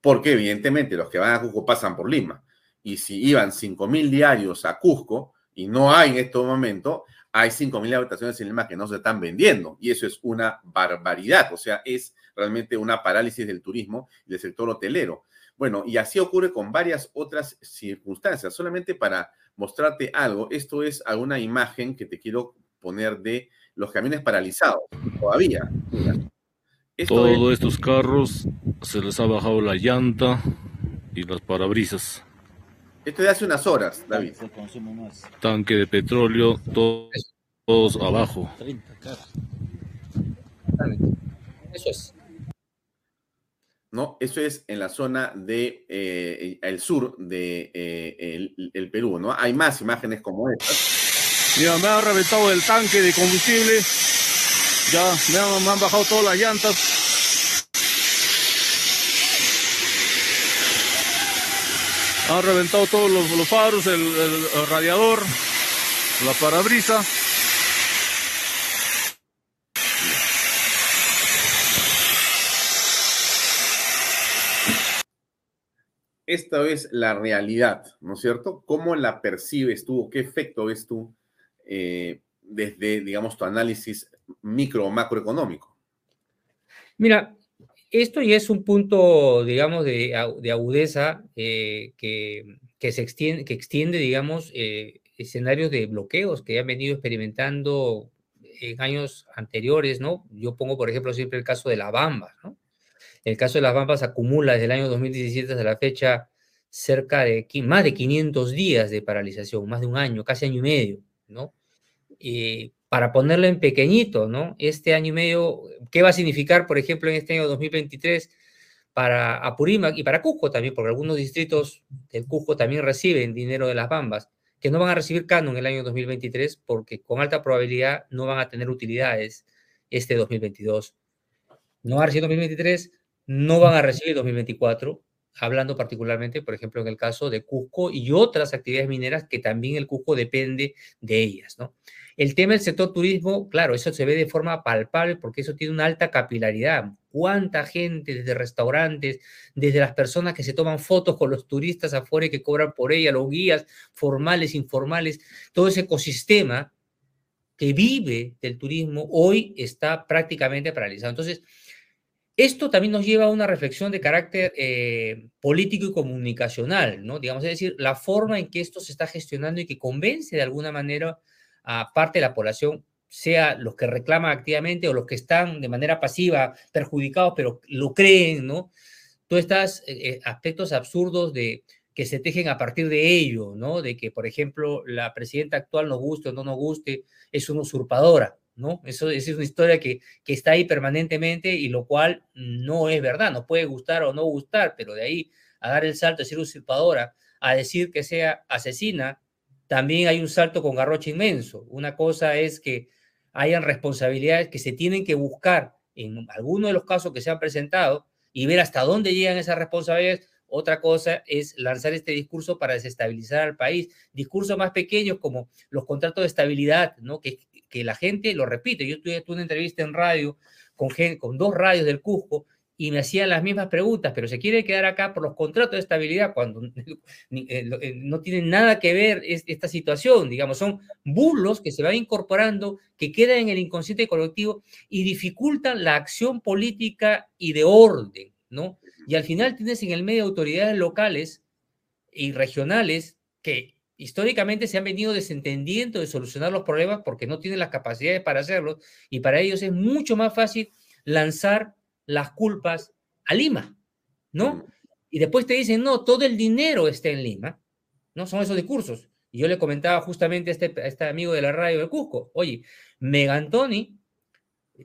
Speaker 1: porque evidentemente los que van a Cusco pasan por Lima. Y si iban 5.000 diarios a Cusco, y no hay en este momento, hay 5.000 habitaciones en Lima que no se están vendiendo y eso es una barbaridad, o sea, es realmente una parálisis del turismo y del sector hotelero. Bueno, y así ocurre con varias otras circunstancias. Solamente para mostrarte algo, esto es alguna imagen que te quiero poner de los camiones paralizados todavía.
Speaker 6: Todos estos carros se les ha bajado la llanta y las parabrisas.
Speaker 1: Esto de hace unas horas, David.
Speaker 6: Tanque de petróleo, todos, abajo.
Speaker 5: Eso es.
Speaker 1: No, eso es en la zona de eh, el sur de eh, el, Perú, ¿no? Hay más imágenes como estas.
Speaker 6: Mira, me ha reventado el tanque de combustible. Ya me han bajado todas las llantas. Han reventado todos los, faros, el, radiador, la parabrisa.
Speaker 1: esta es la realidad, ¿no es cierto? ¿Cómo la percibes tú? ¿Qué efecto ves tú eh, desde, digamos, tu análisis micro o macroeconómico?
Speaker 5: Mira, esto ya es un punto, digamos, de, agudeza eh, que, se extiende, que extiende, digamos, eh, escenarios de bloqueos que han venido experimentando en años anteriores, ¿no? Yo pongo, por ejemplo, siempre el caso de la Bamba, ¿no? El caso de las Bambas acumula desde el año 2017 hasta la fecha cerca de más de 500 días de paralización, más de un año, casi año y medio, ¿no? Y para ponerlo en pequeñito, ¿no? Este año y medio, ¿qué va a significar, por ejemplo, en este año 2023 para Apurímac y para Cusco también? Porque algunos distritos del Cusco también reciben dinero de las Bambas, que no van a recibir canon el año 2023 porque con alta probabilidad no van a tener utilidades este 2022. No va a recibir 2023 no van a recibir 2024, hablando particularmente, por ejemplo, en el caso de Cusco y otras actividades mineras que también el Cusco depende de ellas, ¿no? El tema del sector turismo, claro, eso se ve de forma palpable porque eso tiene una alta capilaridad. ¿Cuánta gente, desde restaurantes, desde las personas que se toman fotos con los turistas afuera y que cobran por ella, los guías formales, informales, todo ese ecosistema que vive del turismo hoy está prácticamente paralizado. Entonces, esto también nos lleva a una reflexión de carácter eh, político y comunicacional, ¿no? Digamos, es decir, la forma en que esto se está gestionando y que convence de alguna manera a parte de la población, sea los que reclaman activamente o los que están de manera pasiva perjudicados, pero lo creen, ¿no? Todos estos eh, eh, aspectos absurdos de que se tejen a partir de ello, ¿no? De que, por ejemplo, la presidenta actual nos guste o no nos guste, es una usurpadora. ¿no? Eso, es una historia que, que, está ahí permanentemente y lo cual no es verdad, nos puede gustar o no gustar, pero de ahí a dar el salto de ser usurpadora a decir que sea asesina, también hay un salto con garroche inmenso. Una cosa es que hayan responsabilidades que se tienen que buscar en algunos de los casos que se han presentado y ver hasta dónde llegan esas responsabilidades. Otra cosa es lanzar este discurso para desestabilizar al país. Discursos más pequeños como los contratos de estabilidad, ¿no? que que la gente lo repite. Yo tuve, una entrevista en radio con, con dos radios del Cusco y me hacían las mismas preguntas, pero se quiere quedar acá por los contratos de estabilidad cuando eh, eh, no tienen nada que ver esta situación, digamos, son bulos que se van incorporando, que quedan en el inconsciente colectivo y dificultan la acción política y de orden, ¿no? Y al final tienes en el medio autoridades locales y regionales que históricamente se han venido desentendiendo de solucionar los problemas porque no tienen las capacidades para hacerlo y para ellos es mucho más fácil lanzar las culpas a Lima, ¿no? Mm. Y después te dicen, no, todo el dinero está en Lima, ¿no? Son esos discursos. Y yo le comentaba justamente a este, este amigo de la radio de Cusco, oye, Megantoni,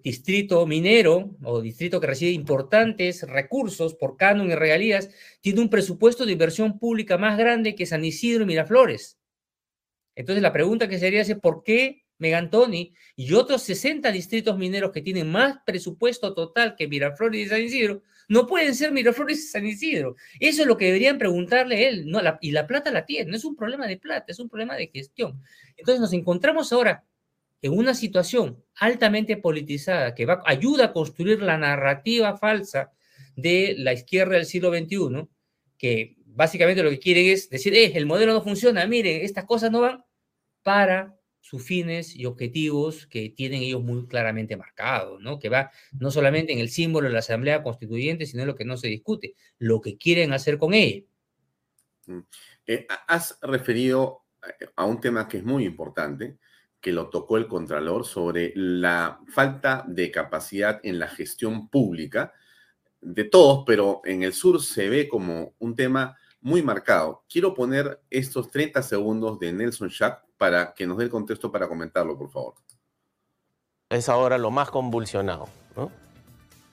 Speaker 5: distrito minero o distrito que recibe importantes recursos por canon y regalías, tiene un presupuesto de inversión pública más grande que San Isidro y Miraflores. Entonces la pregunta que sería es por qué Megantoni y otros 60 distritos mineros que tienen más presupuesto total que Miraflores y San Isidro no pueden ser Miraflores y San Isidro. Eso es lo que deberían preguntarle él. Y la plata la tiene, no es un problema de plata, es un problema de gestión. Entonces nos encontramos ahora en una situación altamente politizada que ayuda a construir la narrativa falsa de la izquierda del siglo XXI, que básicamente lo que quieren es decir, eh, el modelo no funciona, miren, estas cosas no van para sus fines y objetivos que tienen ellos muy claramente marcados, ¿no? Que va no solamente en el símbolo de la Asamblea Constituyente, sino en lo que no se discute, lo que quieren hacer con ella.
Speaker 1: Mm. Eh, has referido eh, a un tema que es muy importante, que lo tocó el Contralor sobre la falta de capacidad en la gestión pública de todos, pero en el sur se ve como un tema muy marcado. Quiero poner estos 30 segundos de Nelson Schack para que nos dé el contexto para comentarlo, por favor.
Speaker 7: Es ahora lo más convulsionado.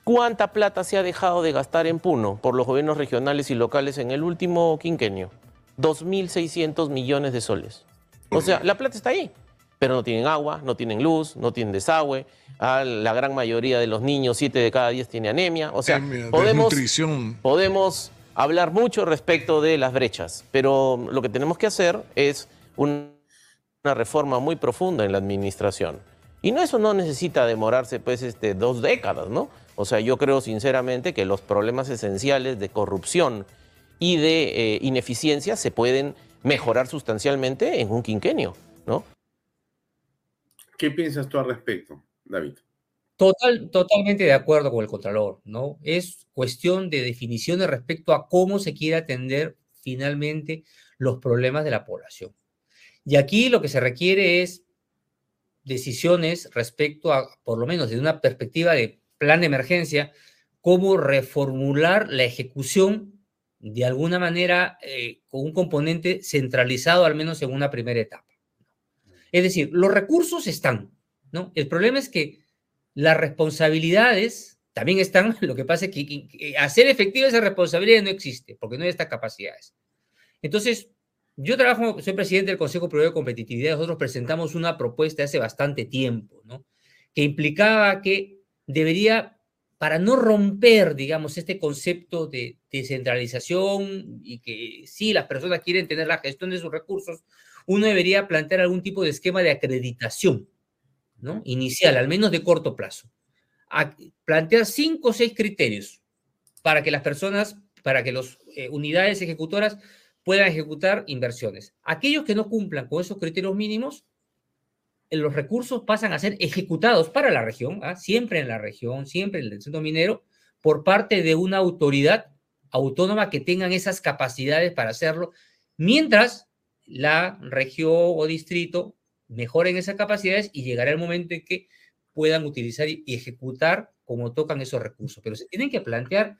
Speaker 7: ¿Cuánta plata se ha dejado de gastar en Puno por los gobiernos regionales y locales en el último quinquenio? 2.600 millones de soles. O sea, la plata está ahí pero no tienen agua, no tienen luz, no tienen desagüe. Ah, la gran mayoría de los niños, 7 de cada 10, tiene anemia. O sea, podemos, podemos hablar mucho respecto de las brechas, pero lo que tenemos que hacer es una reforma muy profunda en la administración. Y no, eso no necesita demorarse pues este, dos décadas, ¿no? O sea, yo creo sinceramente que los problemas esenciales de corrupción y de eh, ineficiencia se pueden mejorar sustancialmente en un quinquenio, ¿no?
Speaker 1: ¿Qué piensas tú al respecto, David?
Speaker 5: Total, totalmente de acuerdo con el Contralor, ¿no? Es cuestión de definiciones respecto a cómo se quiere atender finalmente los problemas de la población. Y aquí lo que se requiere es decisiones respecto a, por lo menos desde una perspectiva de plan de emergencia, cómo reformular la ejecución de alguna manera eh, con un componente centralizado, al menos en una primera etapa. Es decir, los recursos están, ¿no? El problema es que las responsabilidades también están, lo que pasa es que, hacer efectiva esa responsabilidad no existe, porque no hay estas capacidades. Entonces, yo trabajo, soy presidente del Consejo Privado de Competitividad, nosotros presentamos una propuesta hace bastante tiempo, ¿no? Que implicaba que debería, para no romper, digamos, este concepto de descentralización y que sí, las personas quieren tener la gestión de sus recursos, uno debería plantear algún tipo de esquema de acreditación, ¿no? Inicial, al menos de corto plazo. plantear cinco o seis criterios para que las personas, para que las eh, unidades ejecutoras puedan ejecutar inversiones. Aquellos que no cumplan con esos criterios mínimos, los recursos pasan a ser ejecutados para la región, ¿ah? siempre en la región, siempre en el centro minero, por parte de una autoridad autónoma que tengan esas capacidades para hacerlo, mientras la región o distrito mejoren esas capacidades y llegará el momento en que puedan utilizar y ejecutar como tocan esos recursos. Pero se tienen que plantear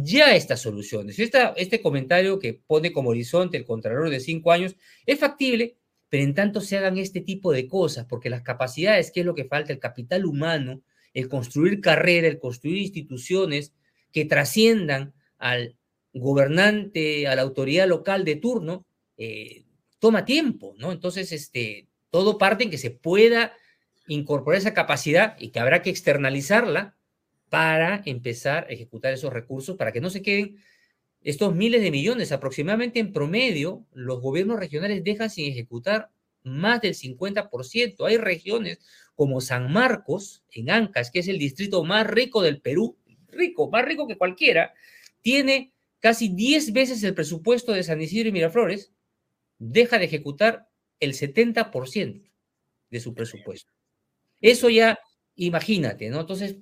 Speaker 5: ya estas soluciones. Esta, este comentario que pone como horizonte el Contralor de cinco años es factible, pero en tanto se hagan este tipo de cosas, porque las capacidades, ¿qué es lo que falta? El capital humano, el construir carrera, el construir instituciones que trasciendan al gobernante, a la autoridad local de turno, eh, toma tiempo, ¿no? Entonces, este, todo parte en que se pueda incorporar esa capacidad y que habrá que externalizarla para empezar a ejecutar esos recursos, para que no se queden estos miles de millones. Aproximadamente en promedio, los gobiernos regionales dejan sin ejecutar más del 50%. Hay regiones como San Marcos, en Ancas, que es el distrito más rico del Perú, rico, más rico que cualquiera, tiene casi 10 veces el presupuesto de San Isidro y Miraflores, deja de ejecutar el 70% de su presupuesto. Eso ya, imagínate, ¿no? Entonces,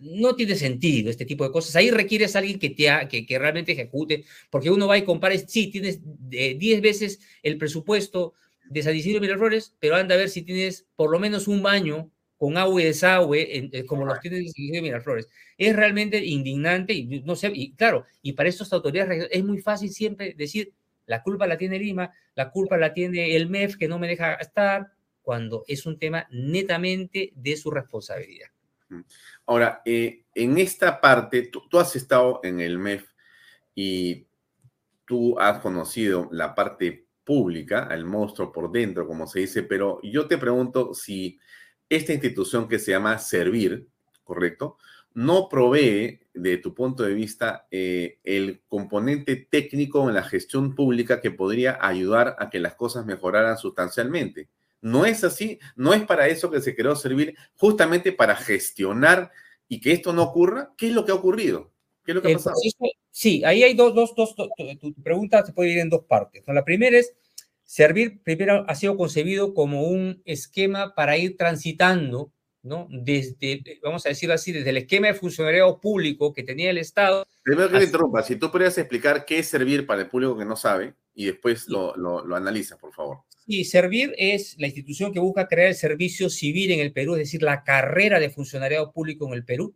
Speaker 5: no tiene sentido este tipo de cosas. Ahí requieres a alguien que, te que, realmente ejecute, porque uno va y compara, sí, tienes 10 veces el presupuesto de San Isidro Miraflores, pero anda a ver si tienes por lo menos un baño con agua y desagüe, eh, como los tienes en San Isidro Miraflores. Es realmente indignante y no sé, y claro, y para estas autoridades es muy fácil siempre decir, la culpa la tiene Lima, la culpa la tiene el MEF que no me deja estar, cuando es un tema netamente de su responsabilidad.
Speaker 1: Ahora, eh, en esta parte, tú, has estado en el MEF y tú has conocido la parte pública, el monstruo por dentro, como se dice, pero yo te pregunto si esta institución que se llama Servir, ¿correcto? No provee de tu punto de vista, eh, el componente técnico en la gestión pública que podría ayudar a que las cosas mejoraran sustancialmente. No es así, no es para eso que se creó servir, justamente para gestionar y que esto no ocurra. ¿Qué es lo que ha ocurrido? ¿Qué es lo que ha pasado?
Speaker 5: sí, ahí hay dos, dos, dos, tu pregunta se puede ir en dos partes. La primera es, servir primero ha sido concebido como un esquema para ir transitando ¿no? Desde, vamos a decirlo así, desde el esquema de funcionariado público que tenía el Estado.
Speaker 1: Primero que te interrumpa, si tú podrías explicar qué es servir para el público que no sabe y después lo, lo, analiza, por favor.
Speaker 5: Sí, Servir es la institución que busca crear el servicio civil en el Perú, es decir, la carrera de funcionariado público en el Perú,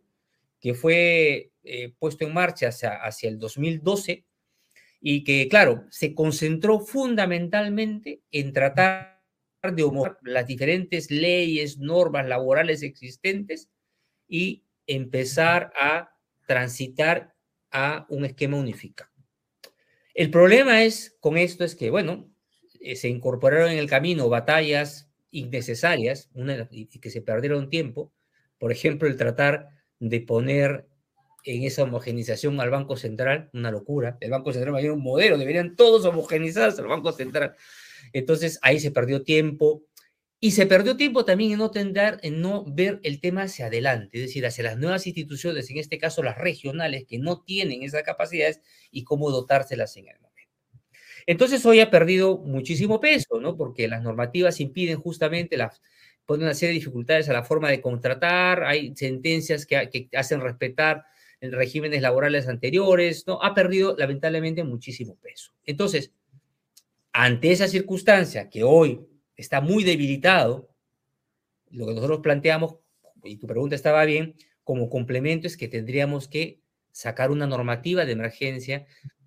Speaker 5: que fue eh, puesto en marcha hacia, hacia el 2012 y que, claro, se concentró fundamentalmente en tratar de homologar las diferentes leyes, normas laborales existentes y empezar a transitar a un esquema unificado. El problema es con esto es que, bueno, eh, se incorporaron en el camino batallas innecesarias una, y que se perdieron tiempo. Por ejemplo, el tratar de poner en esa homogenización al Banco Central, una locura. El Banco Central va a un modelo, deberían todos homogenizarse al Banco Central. Entonces ahí se perdió tiempo. Y se perdió tiempo también en no, tender, en no ver el tema hacia adelante, es decir, hacia las nuevas instituciones, en este caso las regionales, que no tienen esas capacidades y cómo dotárselas en el. Entonces hoy ha perdido muchísimo peso, ¿no? Porque las normativas impiden justamente las, ponen una serie de dificultades a la forma de contratar, hay sentencias que, que hacen respetar regímenes laborales anteriores, ¿no? Ha perdido lamentablemente muchísimo peso. Entonces, ante esa circunstancia que hoy está muy debilitado, lo que nosotros planteamos, y tu pregunta estaba bien, como complemento es que tendríamos que sacar una normativa de emergencia,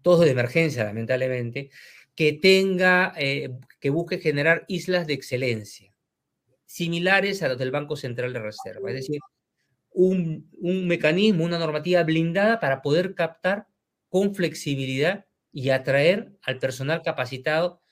Speaker 5: todo de emergencia lamentablemente, que tenga, eh, que busque generar islas de excelencia, similares a las del Banco Central de Reserva, es decir, un, un mecanismo, una normativa blindada para poder captar con flexibilidad y atraer al personal capacitado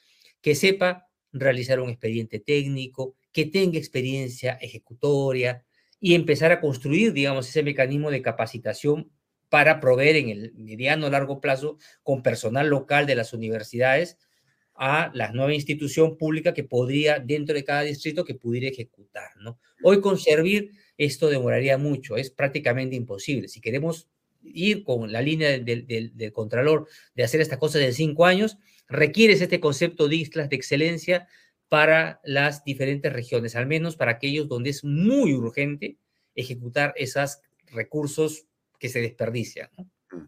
Speaker 5: que sepa realizar un expediente técnico, que tenga experiencia ejecutoria y empezar a construir, digamos, ese mecanismo de capacitación para proveer en el mediano o largo plazo con personal local de las universidades a la nueva institución pública que podría, dentro de cada distrito, que pudiera ejecutar, ¿no? Hoy con servir esto demoraría mucho, es prácticamente imposible. Si queremos ir con la línea del, del, Contralor de hacer estas cosas en cinco años, requieres este concepto de islas de excelencia para las diferentes regiones, al menos para aquellos donde es muy urgente ejecutar esos recursos que se desperdician. Mm.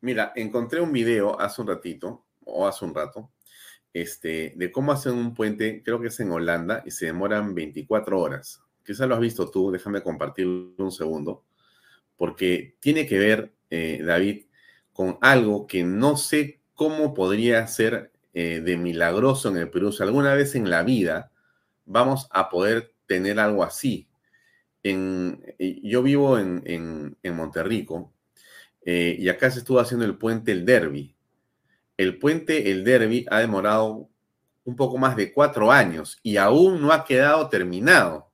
Speaker 1: Mira, encontré un video hace un ratito, o hace un rato, este, de cómo hacen un puente, creo que es en Holanda, y se demoran 24 horas. Quizás lo has visto tú, déjame compartir un segundo, porque tiene que ver, eh, David, con algo que no sé cómo podría ser eh, de milagroso en el Perú. Si alguna vez en la vida vamos a poder tener algo así. En, yo vivo en, en, Monterrico eh, y acá se estuvo haciendo el puente El Derby. El puente El Derby ha demorado un poco más de cuatro años y aún no ha quedado terminado.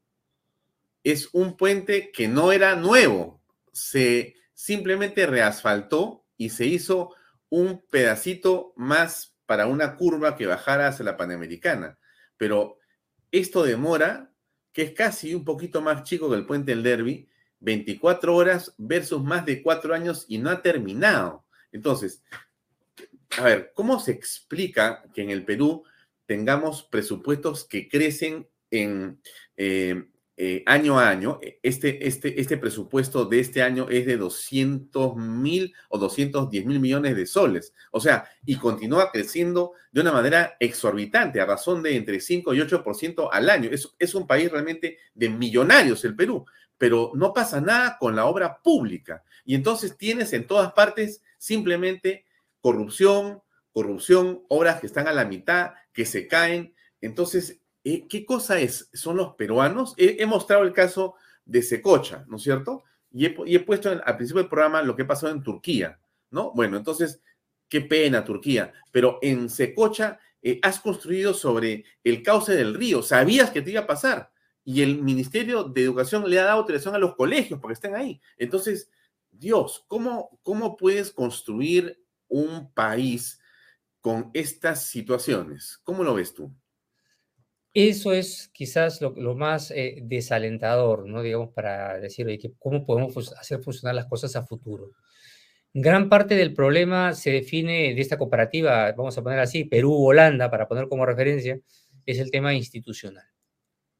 Speaker 1: Es un puente que no era nuevo, se simplemente reasfaltó y se hizo un pedacito más para una curva que bajara hacia la Panamericana. Pero esto demora, que es casi un poquito más chico que el puente del Derby, 24 horas versus más de cuatro años y no ha terminado. Entonces, a ver, ¿cómo se explica que en el Perú tengamos presupuestos que crecen en eh, eh, año a año, e, este, este, este presupuesto de este año es de 200 mil o 210 mil millones de soles. O sea, y continúa creciendo de una manera exorbitante, a razón de entre 5 y 8% al año. Es, es un país realmente de millonarios el Perú, pero no pasa nada con la obra pública. Y entonces tienes en todas partes simplemente corrupción, corrupción, obras que están a la mitad, que se caen. Entonces, eh, ¿qué cosa es? ¿Son los peruanos? He, mostrado el caso de Secocha, ¿no es cierto? Y he, puesto al principio del programa lo que pasó en Turquía, ¿no? Bueno, entonces, qué pena Turquía, pero en Secocha eh, has construido sobre el cauce del río, sabías que te iba a pasar y el Ministerio de Educación le ha dado autorización a los colegios para que estén ahí. Entonces, Dios, ¿cómo, cómo puedes construir un país con estas situaciones? ¿Cómo lo ves tú?
Speaker 5: Eso es quizás lo, más eh, desalentador, ¿no? Digamos, para decir, oye, ¿cómo podemos hacer funcionar las cosas a futuro? Gran parte del problema se define de esta cooperativa, vamos a poner así, Perú-Holanda, para poner como referencia, es el tema institucional.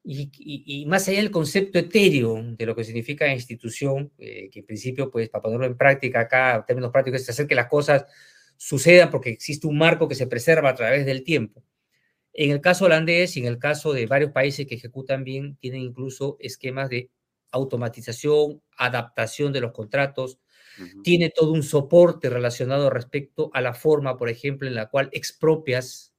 Speaker 5: Y, más allá del concepto etéreo de lo que significa institución, eh, que en principio, pues, para ponerlo en práctica acá, en términos prácticos, es hacer que las cosas sucedan porque existe un marco que se preserva a través del tiempo en el caso holandés y en el caso de varios países que ejecutan bien, tienen incluso esquemas de automatización, adaptación de los contratos, tiene todo un soporte relacionado respecto a la forma, por ejemplo, en la cual expropias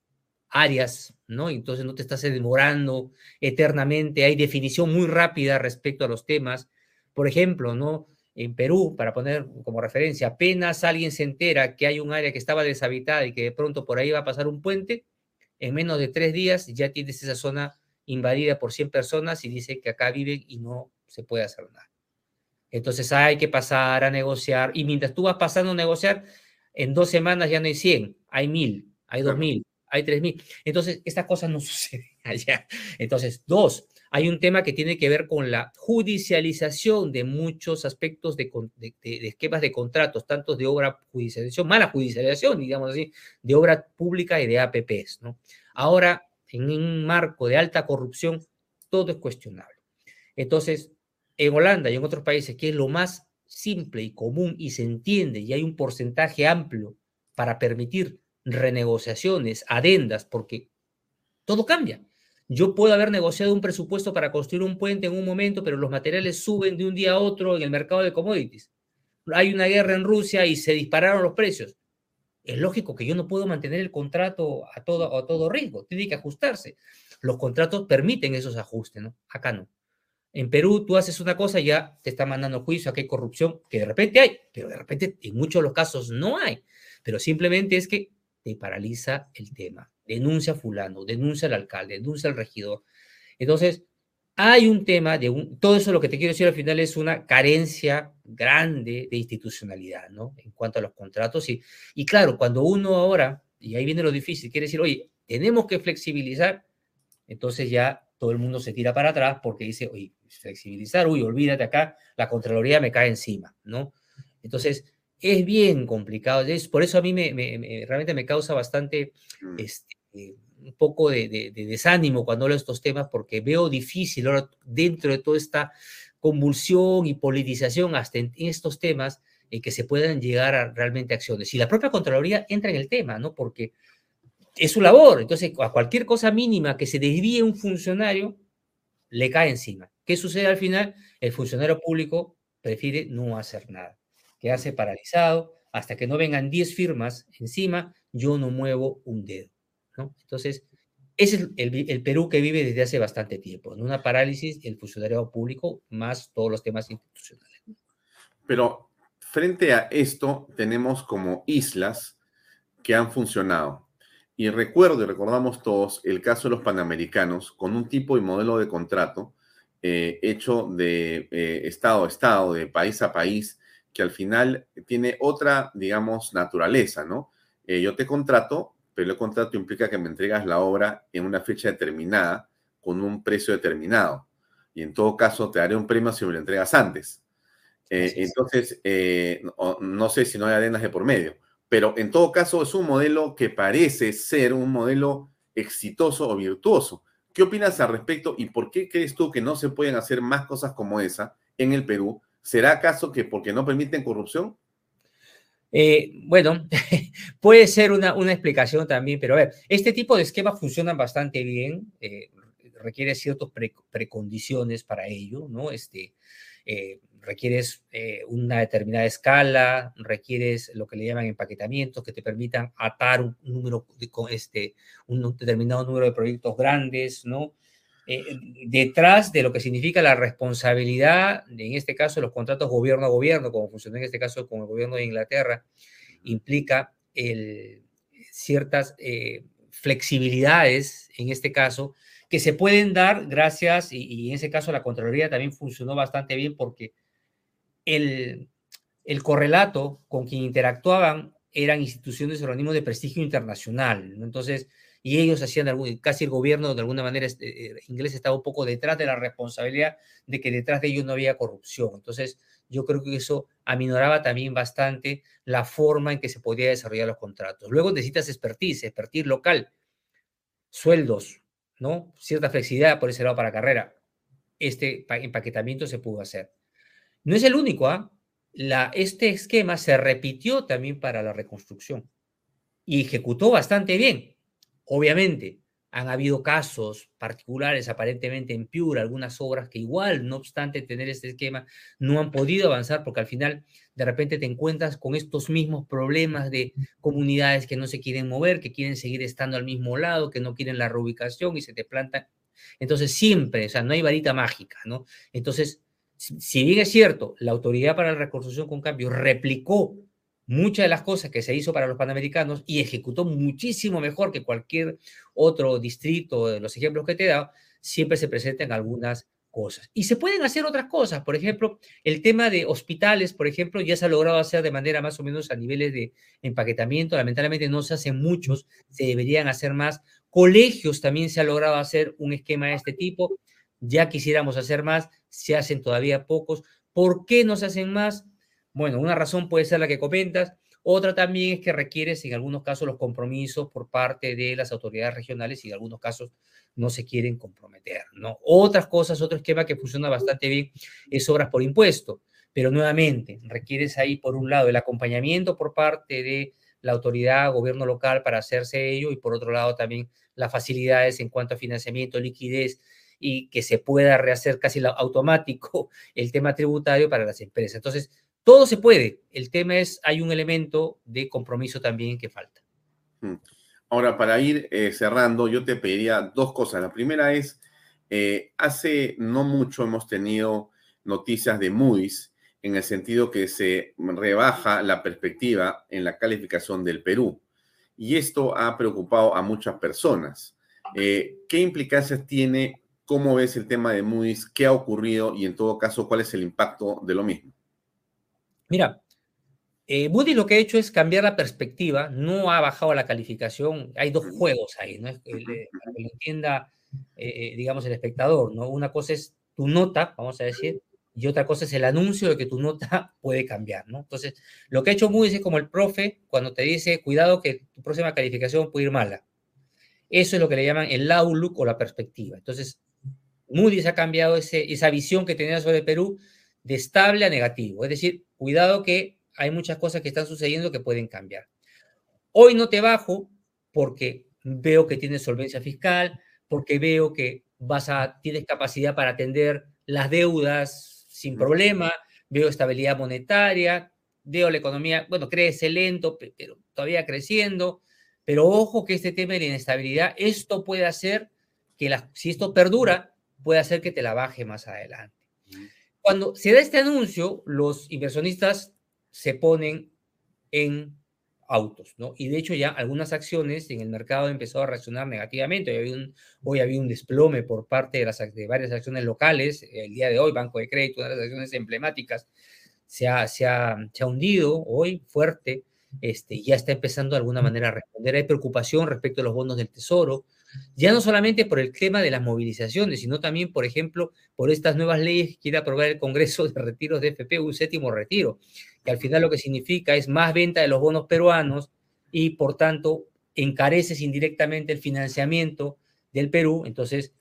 Speaker 5: áreas, ¿no? Entonces no te estás demorando eternamente, hay definición muy rápida respecto a los temas. Por ejemplo, ¿no? En Perú, para poner como referencia, apenas alguien se entera que hay un área que estaba deshabitada y que de pronto por ahí va a pasar un puente, en menos de tres días ya tienes esa zona invadida por 100 personas y dice que acá viven y no se puede hacer nada. Entonces hay que pasar a negociar y mientras tú vas pasando a negociar, en dos semanas ya no hay 100, hay 1000, hay 2000, hay 3000. Entonces estas cosas no suceden. Entonces, dos, hay un tema que tiene que ver con la judicialización de muchos aspectos de, esquemas de contratos, tanto de obra judicialización, mala judicialización, digamos así, de obra pública y de APPs. ¿no? Ahora, en un marco de alta corrupción, todo es cuestionable. Entonces, en Holanda y en otros países, que es lo más simple y común y se entiende, y hay un porcentaje amplio para permitir renegociaciones, adendas, porque todo cambia. Yo puedo haber negociado un presupuesto para construir un puente en un momento, pero los materiales suben de un día a otro en el mercado de commodities. Hay una guerra en Rusia y se dispararon los precios. Es lógico que yo no puedo mantener el contrato a todo, a todo riesgo, tiene que ajustarse. Los contratos permiten esos ajustes, ¿no? Acá no. En Perú tú haces una cosa y ya te está mandando juicio, aquí hay corrupción, que de repente hay, pero de repente en muchos de los casos no hay. Pero simplemente es que te paraliza el tema. Denuncia a fulano, denuncia al alcalde, denuncia al regidor. Entonces, hay un tema de un, todo eso lo que te quiero decir al final es una carencia grande de institucionalidad, ¿no? En cuanto a los contratos. Y, y claro, cuando uno ahora, y ahí viene lo difícil, quiere decir, oye, tenemos que flexibilizar, entonces ya todo el mundo se tira para atrás porque dice, oye, flexibilizar, uy, olvídate acá, la Contraloría me cae encima, ¿no? Entonces, es bien complicado. Es, por eso a mí me, realmente me causa bastante, mm. este, un poco de, desánimo cuando hablo de estos temas, porque veo difícil ahora dentro de toda esta convulsión y politización hasta en, estos temas eh, que se puedan llegar a realmente acciones. Y la propia Contraloría entra en el tema, ¿no? Porque es su labor. Entonces, a cualquier cosa mínima que se desvíe un funcionario, le cae encima. ¿Qué sucede al final? El funcionario público prefiere no hacer nada quedarse paralizado, hasta que no vengan 10 firmas encima, yo no muevo un dedo. ¿no? Entonces, ese es el, Perú que vive desde hace bastante tiempo, en una parálisis del funcionariado público más todos los temas institucionales.
Speaker 1: Pero frente a esto tenemos como islas que han funcionado. Y recuerdo y recordamos todos el caso de los panamericanos con un tipo y modelo de contrato eh, hecho de eh, estado a estado, de país a país, que al final tiene otra, digamos, naturaleza, ¿no? Eh, yo te contrato, pero el contrato implica que me entregas la obra en una fecha determinada, con un precio determinado. Y en todo caso, te daré un premio si me lo entregas antes. Eh, entonces, eh, no, sé si no hay arenas de por medio, pero en todo caso es un modelo que parece ser un modelo exitoso o virtuoso. ¿Qué opinas al respecto y por qué crees tú que no se pueden hacer más cosas como esa en el Perú ¿Será acaso que porque no permiten corrupción?
Speaker 5: Eh, bueno, puede ser una, una, explicación también, pero a ver, este tipo de esquemas funcionan bastante bien, eh, requiere ciertas precondiciones para ello, ¿no? Este, eh, requieres una determinada escala, requieres lo que le llaman empaquetamientos que te permitan atar un número, este, un determinado número de proyectos grandes, ¿no? Eh, detrás de lo que significa la responsabilidad, en este caso los contratos gobierno a gobierno, como funcionó en este caso con el gobierno de Inglaterra, implica ciertas eh, flexibilidades, en este caso, que se pueden dar gracias, y, en ese caso la Contraloría también funcionó bastante bien porque el, el correlato con quien interactuaban eran instituciones y organismos de prestigio internacional. Entonces, y ellos hacían algún, casi el gobierno de alguna manera este, eh, inglés estaba un poco detrás de la responsabilidad de que detrás de ellos no había corrupción. Entonces, yo creo que eso aminoraba también bastante la forma en que se podía desarrollar los contratos. Luego necesitas expertise, expertise local, sueldos, ¿no? Cierta flexibilidad por ese lado para carrera. Este empaquetamiento se pudo hacer. No es el único, ¿ah? este esquema se repitió también para la reconstrucción y ejecutó bastante bien. Obviamente, han habido casos particulares, aparentemente en Piura, algunas obras que igual, no obstante tener este esquema, no han podido avanzar porque al final de repente te encuentras con estos mismos problemas de comunidades que no se quieren mover, que quieren seguir estando al mismo lado, que no quieren la reubicación y se te plantan. Entonces siempre, o sea, no hay varita mágica, ¿no? Entonces, si bien es cierto, la Autoridad para la Reconstrucción con Cambio replicó muchas de las cosas que se hizo para los panamericanos y ejecutó muchísimo mejor que cualquier otro distrito de los ejemplos que te he dado, siempre se presentan algunas cosas. Y se pueden hacer otras cosas, por ejemplo, el tema de hospitales, por ejemplo, ya se ha logrado hacer de manera más o menos a niveles de empaquetamiento, lamentablemente no se hacen muchos, se deberían hacer más Colegios también se ha logrado hacer un esquema de este tipo. Ya quisiéramos hacer más, se hacen todavía pocos. ¿Por qué no se hacen más? Bueno, una razón puede ser la que comentas. Otra también es que requiere, en algunos casos, los compromisos por parte de las autoridades regionales y en algunos casos no se quieren comprometer, ¿no? Otras cosas, otro esquema que funciona bastante bien es obras por impuesto, pero nuevamente requieres ahí, por un lado, el acompañamiento por parte de la autoridad, gobierno local para hacerse ello y por otro lado también las facilidades en cuanto a financiamiento, liquidez y que se pueda rehacer casi automático el tema tributario para las empresas. Entonces, todo se puede. El tema es, hay un elemento de compromiso también que falta.
Speaker 1: Mm. Ahora, para ir eh, cerrando, yo te pediría dos cosas. La primera es, eh, hace no mucho hemos tenido noticias de Moody's en el sentido que se rebaja la perspectiva en la calificación del Perú. Y esto ha preocupado a muchas personas. Eh, ¿Qué implicancias tiene? ¿Cómo ves el tema de Moody's? ¿Qué ha ocurrido? Y en todo caso, ¿cuál es el impacto de lo mismo?
Speaker 5: Mira, eh, lo que ha hecho es cambiar la perspectiva, no ha bajado la calificación. Hay dos juegos ahí, ¿no? para que lo entienda, eh, eh, digamos, el espectador, ¿no? Una cosa es tu nota, vamos a decir, y otra cosa es el anuncio de que tu nota puede cambiar, ¿no? Entonces, lo que ha hecho Moody's es como el profe cuando te dice, cuidado que tu próxima calificación puede ir mala. Eso es lo que le llaman el outlook o la perspectiva. Entonces, Moody's ha cambiado ese, esa visión que tenía sobre Perú de estable a negativo. Es decir, cuidado que hay muchas cosas que están sucediendo que pueden cambiar. Hoy no te bajo porque veo que tienes solvencia fiscal, porque veo que vas a, tienes capacidad para atender las deudas sin problema, veo estabilidad monetaria, veo la economía, bueno, crece lento, pero todavía creciendo, pero ojo que este tema de la inestabilidad, esto puede hacer que la, si esto perdura, puede hacer que te la baje más adelante. Cuando se da este anuncio, los inversionistas se ponen en autos, ¿no? Y de hecho ya algunas acciones en el mercado han empezado a reaccionar negativamente. Hoy había un, un desplome por parte de, las, de varias acciones locales. El día de hoy, Banco de Crédito, una de las acciones emblemáticas, se ha, se ha hundido hoy fuerte. Este, ya está empezando de alguna manera a responder. Hay preocupación respecto a los bonos del Tesoro ya no solamente por el tema de las movilizaciones, sino también, por ejemplo, por estas nuevas leyes que quiere aprobar el Congreso de retiros de FP, un séptimo retiro, que al final lo que significa es más venta de los bonos peruanos y, por tanto, encareces indirectamente el financiamiento del Perú. Entonces,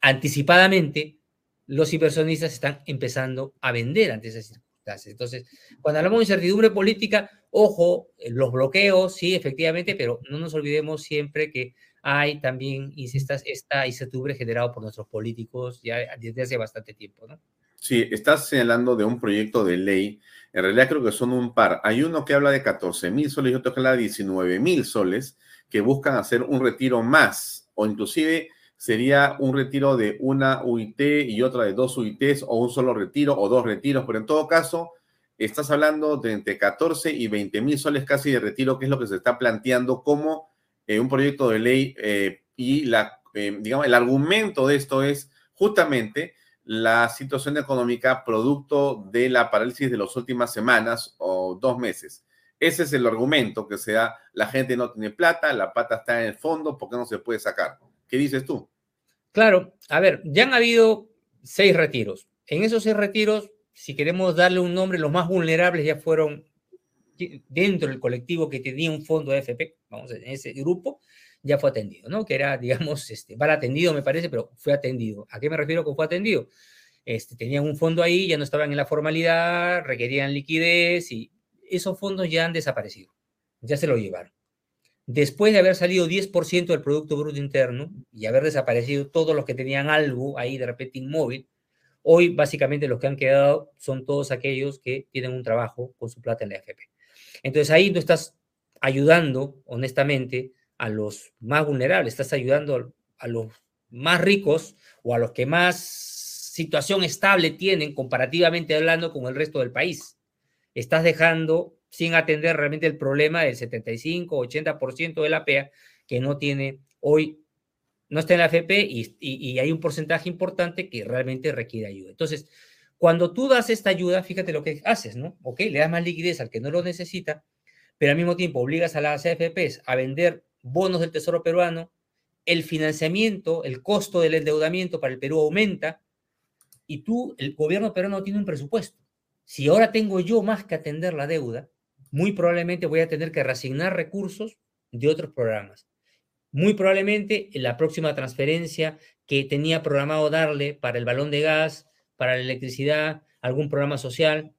Speaker 5: anticipadamente, los inversionistas están empezando a vender ante esas circunstancias. Entonces, cuando hablamos de incertidumbre política, ojo, los bloqueos, sí, efectivamente, pero no nos olvidemos siempre que hay también esta, esta incertidumbre generada por nuestros políticos ya desde hace bastante tiempo, ¿no?
Speaker 1: Sí, estás señalando de un proyecto de ley. En realidad creo que son un par. Hay uno que habla de 14 mil soles y otro que habla de 19 mil soles que buscan hacer un retiro más o inclusive sería un retiro de una UIT y otra de dos UITs o un solo retiro o dos retiros, pero en todo caso estás hablando de entre 14 y 20 mil soles casi de retiro, que es lo que se está planteando como un proyecto de ley eh, y eh, el argumento de esto es justamente la situación económica producto de la parálisis de las últimas semanas o dos meses. Ese es el argumento que se da, la gente no tiene plata, la pata está en el fondo, ¿por qué no se puede sacar? ¿Qué dices tú?
Speaker 5: Claro, a ver, ya han habido seis retiros. En esos seis retiros, si queremos darle un nombre, los más vulnerables ya fueron dentro del colectivo que tenía un fondo AFP, vamos, en ese grupo, ya fue atendido, ¿no? Que era, digamos, este, mal atendido, me parece, pero fue atendido. ¿A qué me refiero con fue atendido? Este, tenían un fondo ahí, ya no estaban en la formalidad, requerían liquidez y esos fondos ya han desaparecido, ya se lo llevaron. Después de haber salido 10% del Producto Bruto Interno y haber desaparecido todos los que tenían algo ahí de repente inmóvil, hoy básicamente los que han quedado son todos aquellos que tienen un trabajo con su plata en la AFP. Entonces ahí tú estás ayudando, honestamente, a los más vulnerables, estás ayudando a los más ricos o a los que más situación estable tienen comparativamente hablando con el resto del país. Estás dejando sin atender realmente el problema del 75, 80% de la PEA que no tiene hoy, no está en la FP y, y, hay un porcentaje importante que realmente requiere ayuda. Entonces, cuando tú das esta ayuda, fíjate lo que haces, ¿no? Ok, le das más liquidez al que no lo necesita, pero al mismo tiempo obligas a las AFPs a vender bonos del Tesoro peruano el financiamiento, el costo del endeudamiento para el Perú aumenta y tú, el gobierno peruano tiene un presupuesto. Si ahora tengo yo más que atender la deuda, muy probablemente voy a tener que reasignar recursos de otros programas. Muy probablemente en la próxima transferencia que tenía programado darle para el balón de gas, para la electricidad, algún programa social.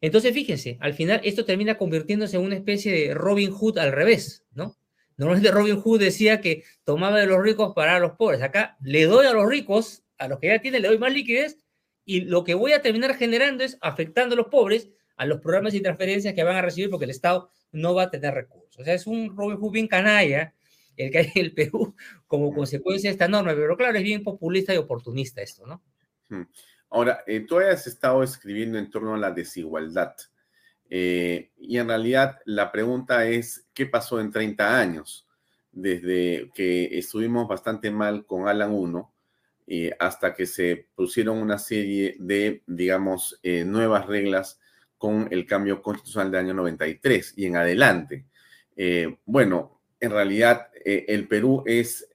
Speaker 5: Entonces, fíjense, al final esto termina convirtiéndose en una especie de Robin Hood al revés, ¿no? Normalmente Robin Hood decía que tomaba de los ricos para los pobres. Acá le doy a los ricos, a los que ya tienen, le doy más liquidez y lo que voy a terminar generando es afectando a los pobres a los programas y transferencias que van a recibir porque el Estado no va a tener recursos. O sea, es un Robin Hood bien canalla el que hay en el Perú como consecuencia de esta norma, pero claro, es bien populista y oportunista esto, ¿no?
Speaker 1: Ahora, eh, tú has estado escribiendo en torno a la desigualdad. Eh, y en realidad la pregunta es, ¿qué pasó en 30 años? Desde que estuvimos bastante mal con Alan 1 eh, hasta que se pusieron una serie de, digamos, nuevas reglas con el cambio constitucional del año 93 y en adelante. bueno, en realidad el Perú es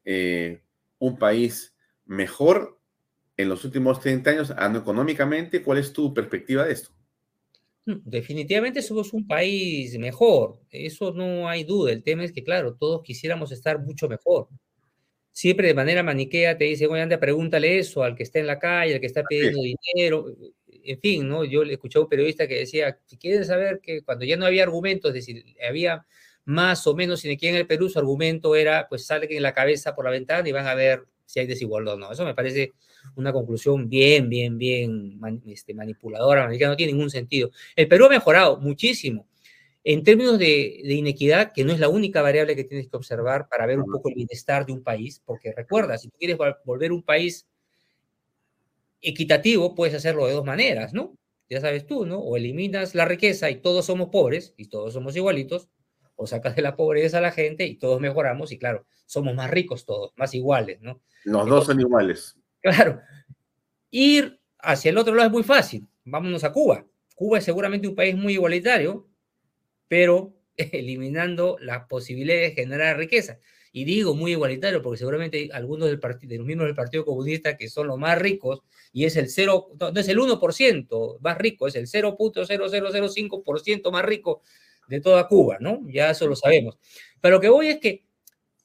Speaker 1: un país mejor en los últimos 30 años, económicamente. ¿Cuál es tu perspectiva de esto?
Speaker 5: Mm, definitivamente somos un país mejor, eso no hay duda. El tema es que, claro, todos quisiéramos estar mucho mejor. Siempre de manera maniquea te dicen, oye, anda, pregúntale eso al que está en la calle, al que está pidiendo dinero. En fin, ¿no? Yo le escuché a un periodista que decía, si quieren saber que cuando ya no había argumentos, es decir, había más o menos sin aquí en el Perú, su argumento era, pues salen en la cabeza por la ventana y van a ver si hay desigualdad o no. Eso me parece una conclusión bien, bien, bien este, manipuladora, que no tiene ningún sentido. El Perú ha mejorado muchísimo en términos de, inequidad, que no es la única variable que tienes que observar para ver un poco el bienestar de un país, porque recuerda, si tú quieres volver un país equitativo, puedes hacerlo de dos maneras, ¿no? Ya sabes tú, ¿no? O eliminas la riqueza y todos somos pobres y todos somos igualitos, o sacas de la pobreza a la gente y todos mejoramos y claro, somos más ricos todos, más iguales, ¿no?
Speaker 1: Los dos son iguales.
Speaker 5: Claro. Ir hacia el otro lado es muy fácil. Vámonos a Cuba. Cuba es seguramente un país muy igualitario, pero eliminando las posibilidades de generar riqueza. Y digo muy igualitario porque seguramente algunos del de los miembros del Partido Comunista que son los más ricos y es el 0, no, es el 1% más rico, es el 0.0005% más rico de toda Cuba, ¿no? Ya eso lo sabemos. Pero lo que voy es que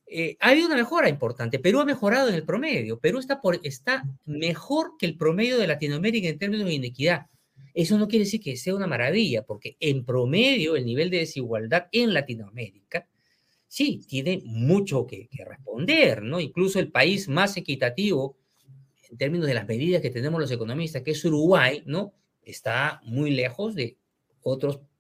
Speaker 5: eh, ha habido una mejora importante. Perú ha mejorado en el promedio. Perú está, por, está mejor que el promedio de Latinoamérica en términos de inequidad. Eso no quiere decir que sea una maravilla, porque en promedio el nivel de desigualdad en Latinoamérica sí tiene mucho que, que responder, ¿no? Incluso el país más equitativo en términos de las medidas que tenemos los economistas, que es Uruguay, ¿no? Está muy lejos de otros eh,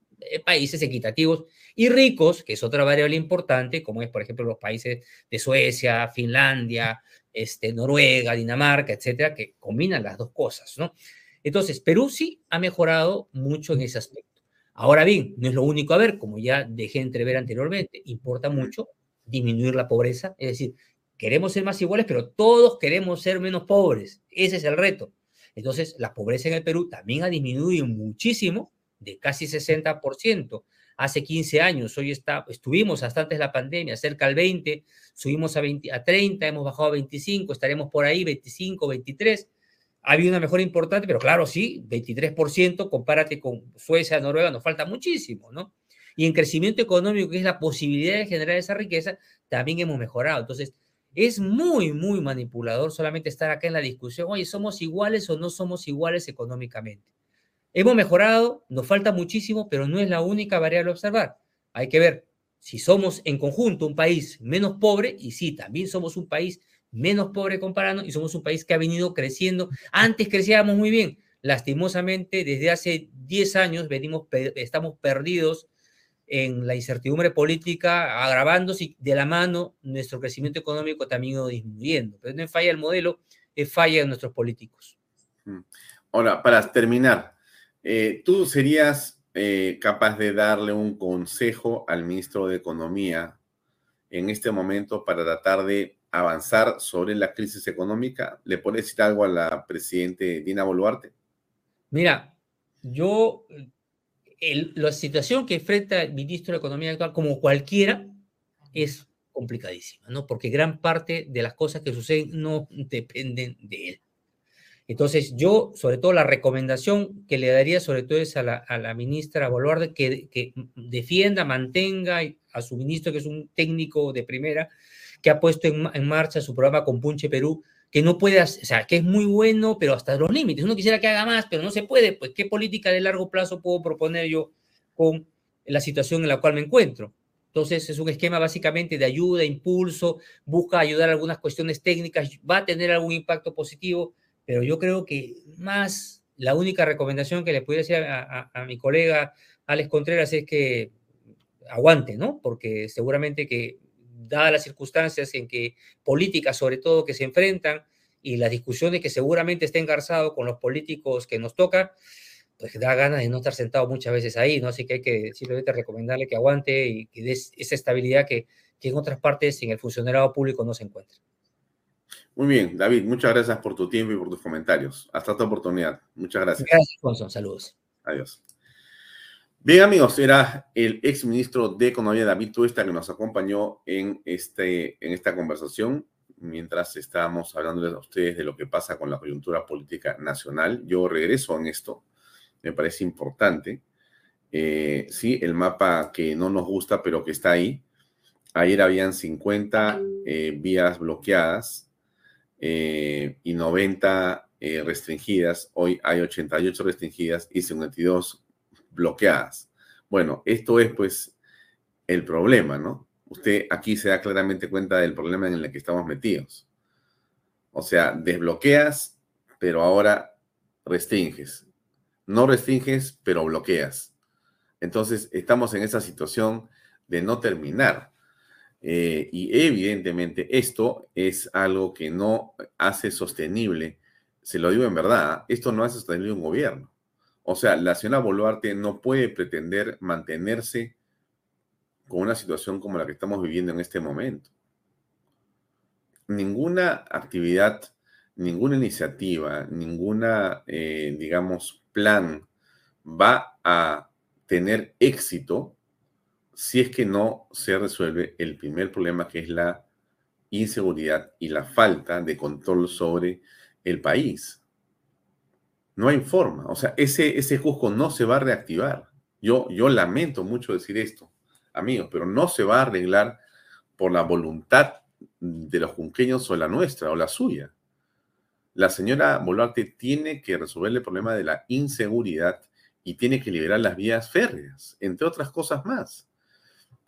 Speaker 5: países equitativos y ricos, que es otra variable importante, como es, por ejemplo, los países de Suecia, Finlandia, este, Noruega, Dinamarca, etcétera, que combinan las dos cosas, ¿no? Entonces, Perú sí ha mejorado mucho en ese aspecto. Ahora bien, no es lo único a ver, como ya dejé entrever anteriormente, importa mucho disminuir la pobreza, es decir, queremos ser más iguales, pero todos queremos ser menos pobres. Ese es el reto. Entonces, la pobreza en el Perú también ha disminuido muchísimo de casi 60% hace 15 años, hoy está, estuvimos hasta antes de la pandemia, cerca al 20, subimos a, 20, a 30, hemos bajado a 25, estaremos por ahí 25, 23. Ha habido una mejora importante, pero claro, sí, 23%, compárate con Suecia, Noruega, nos falta muchísimo, ¿no? Y en crecimiento económico, que es la posibilidad de generar esa riqueza, también hemos mejorado. Entonces, es muy, muy manipulador solamente estar acá en la discusión, oye, ¿somos iguales o no somos iguales económicamente? Hemos mejorado, nos falta muchísimo, pero no es la única variable a observar. Hay que ver si somos en conjunto un país menos pobre, y sí, también somos un país menos pobre comparando, y somos un país que ha venido creciendo. Antes crecíamos muy bien. Lastimosamente, desde hace 10 años venimos, estamos perdidos en la incertidumbre política, agravándose de la mano nuestro crecimiento económico también ido disminuyendo. Pero no falla el modelo, es falla de nuestros políticos.
Speaker 1: Ahora, para terminar, eh, ¿Tú serías eh, capaz de darle un consejo al ministro de Economía en este momento para tratar de avanzar sobre la crisis económica? ¿Le puedes decir algo a la presidente Dina Boluarte?
Speaker 5: Mira, yo, la situación que enfrenta el ministro de Economía actual, como cualquiera, es complicadísima, ¿no? Porque gran parte de las cosas que suceden no dependen de él. Entonces, yo, sobre todo, la recomendación que le daría, sobre todo, es a la, a la ministra Boluarde que, defienda, mantenga a su ministro, que es un técnico de primera, que ha puesto en, en, marcha su programa con Punche Perú, que no puede, o sea, que es muy bueno, pero hasta los límites. Uno quisiera que haga más, pero no se puede. Pues, ¿qué política de largo plazo puedo proponer yo con la situación en la cual me encuentro? Entonces, es un esquema básicamente de ayuda, impulso, busca ayudar a algunas cuestiones técnicas, va a tener algún impacto positivo, pero yo creo que más la única recomendación que le pudiera hacer a, mi colega Alex Contreras es que aguante, ¿no? Porque seguramente que, dadas las circunstancias en que políticas, sobre todo, que se enfrentan y las discusiones que seguramente está engarzado con los políticos que nos toca, pues da ganas de no estar sentado muchas veces ahí, ¿no? Así que hay que simplemente recomendarle que aguante y que dé esa estabilidad que, que en otras partes en el funcionariado público no se encuentra.
Speaker 1: Muy bien, David, muchas gracias por tu tiempo y por tus comentarios. Hasta otra oportunidad. Muchas gracias.
Speaker 5: Gracias, Alfonso. Saludos.
Speaker 1: Adiós. Bien, amigos, era el ex ministro de Economía, David Tuesta, que nos acompañó en, este, en esta conversación mientras estábamos hablándoles a ustedes de lo que pasa con la coyuntura política nacional. Yo regreso en esto, me parece importante. Eh, sí, el mapa que no nos gusta, pero que está ahí. Ayer habían 50 eh, vías bloqueadas eh, y 90 eh, restringidas. Hoy hay 88 restringidas y 52 bloqueadas. Bueno, esto es pues el problema, ¿no? Usted aquí se da claramente cuenta del problema en el que estamos metidos. O sea, desbloqueas, pero ahora restringes. No restringes, pero bloqueas. Entonces, estamos en esa situación de no terminar. Eh, y evidentemente esto es algo que no hace sostenible, se lo digo en verdad, esto no hace sostenible un gobierno. O sea, la señora Boluarte no puede pretender mantenerse con una situación como la que estamos viviendo en este momento. Ninguna actividad, ninguna iniciativa, ninguna, eh, digamos, plan va a tener éxito si es que no se resuelve el primer problema, que es la inseguridad y la falta de control sobre el país. No hay forma. O sea, ese, ese no se va a reactivar. Yo, yo lamento mucho decir esto, amigos, pero no se va a arreglar por la voluntad de los junqueños o la nuestra o la suya. La señora Boluarte tiene que resolver el problema de la inseguridad y tiene que liberar las vías férreas, entre otras cosas más.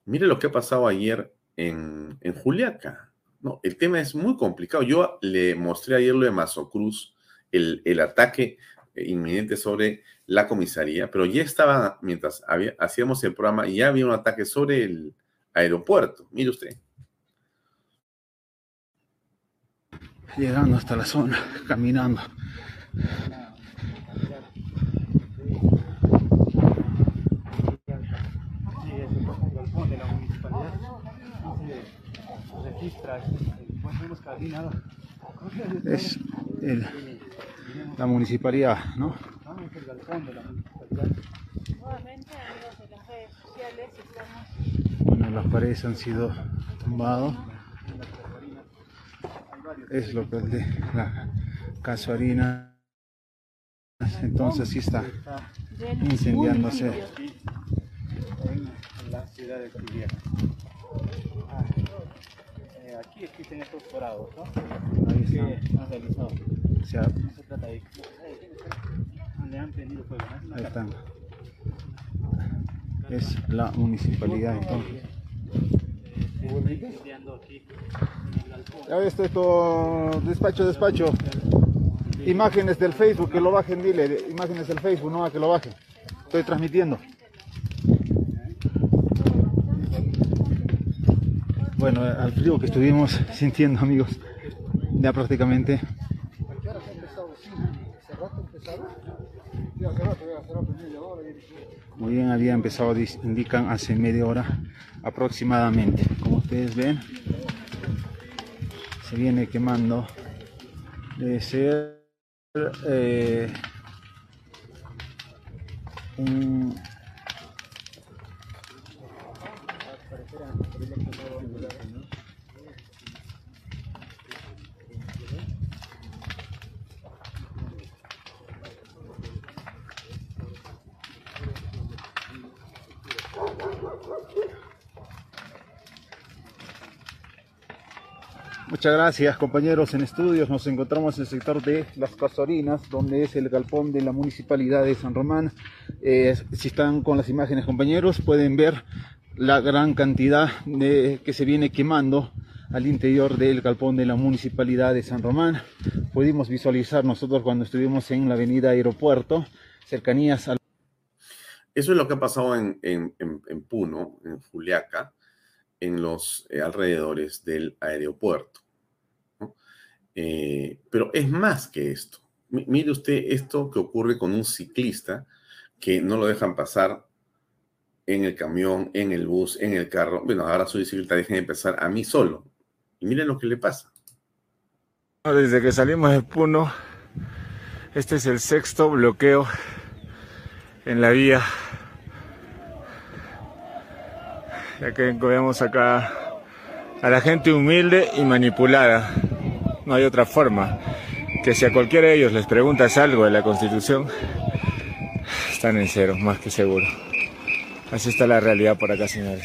Speaker 1: Mire lo que ha pasado ayer en, en Juliaca. No, el tema es muy complicado. Yo le mostré ayer lo de Mazocruz, el, el ataque inminente sobre la comisaría, pero ya estaba, mientras hacíamos el programa, ya había un ataque sobre el aeropuerto. Mire usted.
Speaker 8: Llegando hasta la zona, caminando. Es el, la municipalidad, ¿no? Bueno, las paredes han sido tumbadas. Es lo que de la casuarina. Entonces sí está incendiándose. En la ciudad de aquí existen estos forados, ¿no? Ahí han realizado. No se trata de donde han prendido fuego. ¿no? Ahí están. Es la municipalidad entonces. Ya ves esto, despacho, despacho. Imágenes del Facebook, que lo bajen, dile. Imágenes del Facebook, no, que lo bajen. Estoy transmitiendo. Bueno, al frío que estuvimos sintiendo amigos, ya prácticamente. Muy bien, había empezado, indican hace media hora aproximadamente. Como ustedes ven, se viene quemando. Debe ser eh, un Muchas gracias compañeros en estudios. Nos encontramos en el sector de Las Casorinas, donde es el galpón de la Municipalidad de San Román. Eh, si están con las imágenes compañeros, pueden ver la gran cantidad de, que se viene quemando al interior del galpón de la Municipalidad de San Román. Pudimos visualizar nosotros cuando estuvimos en la avenida Aeropuerto, cercanías al...
Speaker 1: Eso es lo que ha pasado en, en, en Puno, en Juliaca en los eh, alrededores del aeropuerto. Eh, pero es más que esto. mire usted esto que ocurre con un ciclista que no lo dejan pasar en el camión, en el bus, en el carro. Bueno, ahora su bicicleta, dejen de pasar a mí solo. Y miren lo que le pasa.
Speaker 9: Desde que salimos de Puno, este es el sexto bloqueo en la vía ya que vemos acá a la gente humilde y manipulada. No hay otra forma. Que si a cualquiera de ellos les preguntas algo de la Constitución, están en cero, más que seguro. Así está la realidad por acá, señores.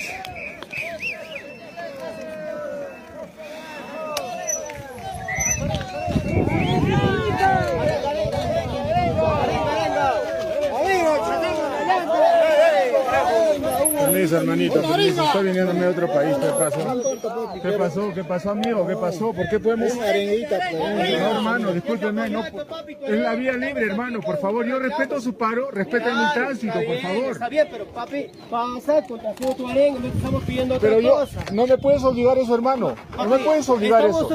Speaker 9: hermanito, Estoy viniéndome a otro país. ¿Qué pasó? ¿Qué pasó? ¿Qué pasó, amigo? ¿Qué pasó? ¿Por qué podemos...? No, hermano, discúlpeme. No, es la vía libre, hermano. Por favor, yo respeto su paro. Respeten mi tránsito, por favor.
Speaker 10: Está bien, pero papi, pasa, contrató tu arenga. No estamos pidiendo otra
Speaker 9: pero yo. No me puedes obligar eso, hermano. No me puedes obligar eso.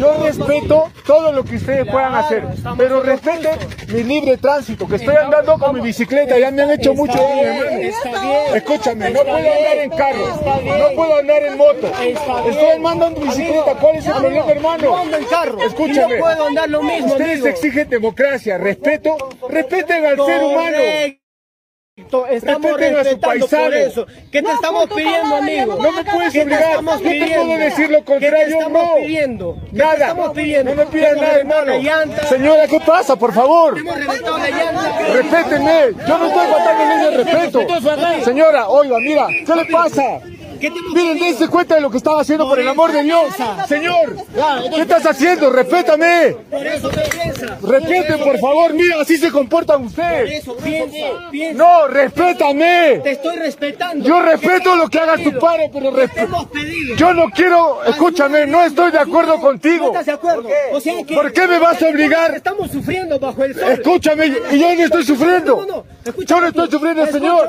Speaker 9: Yo respeto todo lo que ustedes puedan hacer. Pero respeten mi libre tránsito. Que estoy andando con mi bicicleta. Ya me han hecho mucho daño, hermano. Escúchame, no puedo andar en carro, no puedo andar en moto. Estoy andando en bicicleta, ¿cuál es el problema, hermano?
Speaker 10: Yo ando en carro.
Speaker 9: Escúchame.
Speaker 10: No puedo andar lo mismo,
Speaker 9: Ustedes exigen democracia, respeto, respeten al ser humano.
Speaker 10: Estamos respetando por eso. ¿Qué te estamos pidiendo, amigo?
Speaker 9: No me puedes obligar. No te puedo decir lo contrario,
Speaker 10: ¿Qué te estamos pidiendo?
Speaker 9: Nada.
Speaker 10: estamos pidiendo?
Speaker 9: No me pidas nada, hermano. Señora, ¿qué pasa, por favor?
Speaker 10: Hemos reventado la llanta.
Speaker 9: Respétenme. Yo no estoy faltando el respeto. Señora, oiga, mira, ¿qué le pasa? Miren, dense cuenta de lo que estaba haciendo, por el amor de Dios. Señor, ¿qué estás haciendo? Respétame.
Speaker 10: Por eso
Speaker 9: Respeten, por favor. Mira, así se comportan ustedes. No, respétame.
Speaker 10: Te estoy respetando.
Speaker 9: Yo respeto lo que haga tu padre, pero respeto. Yo no quiero, escúchame, no estoy de acuerdo contigo.
Speaker 10: ¿No estás de acuerdo?
Speaker 9: ¿Por qué me vas a obligar?
Speaker 10: Estamos sufriendo bajo el sol.
Speaker 9: Escúchame, y yo no estoy sufriendo. Yo no estoy sufriendo, señor.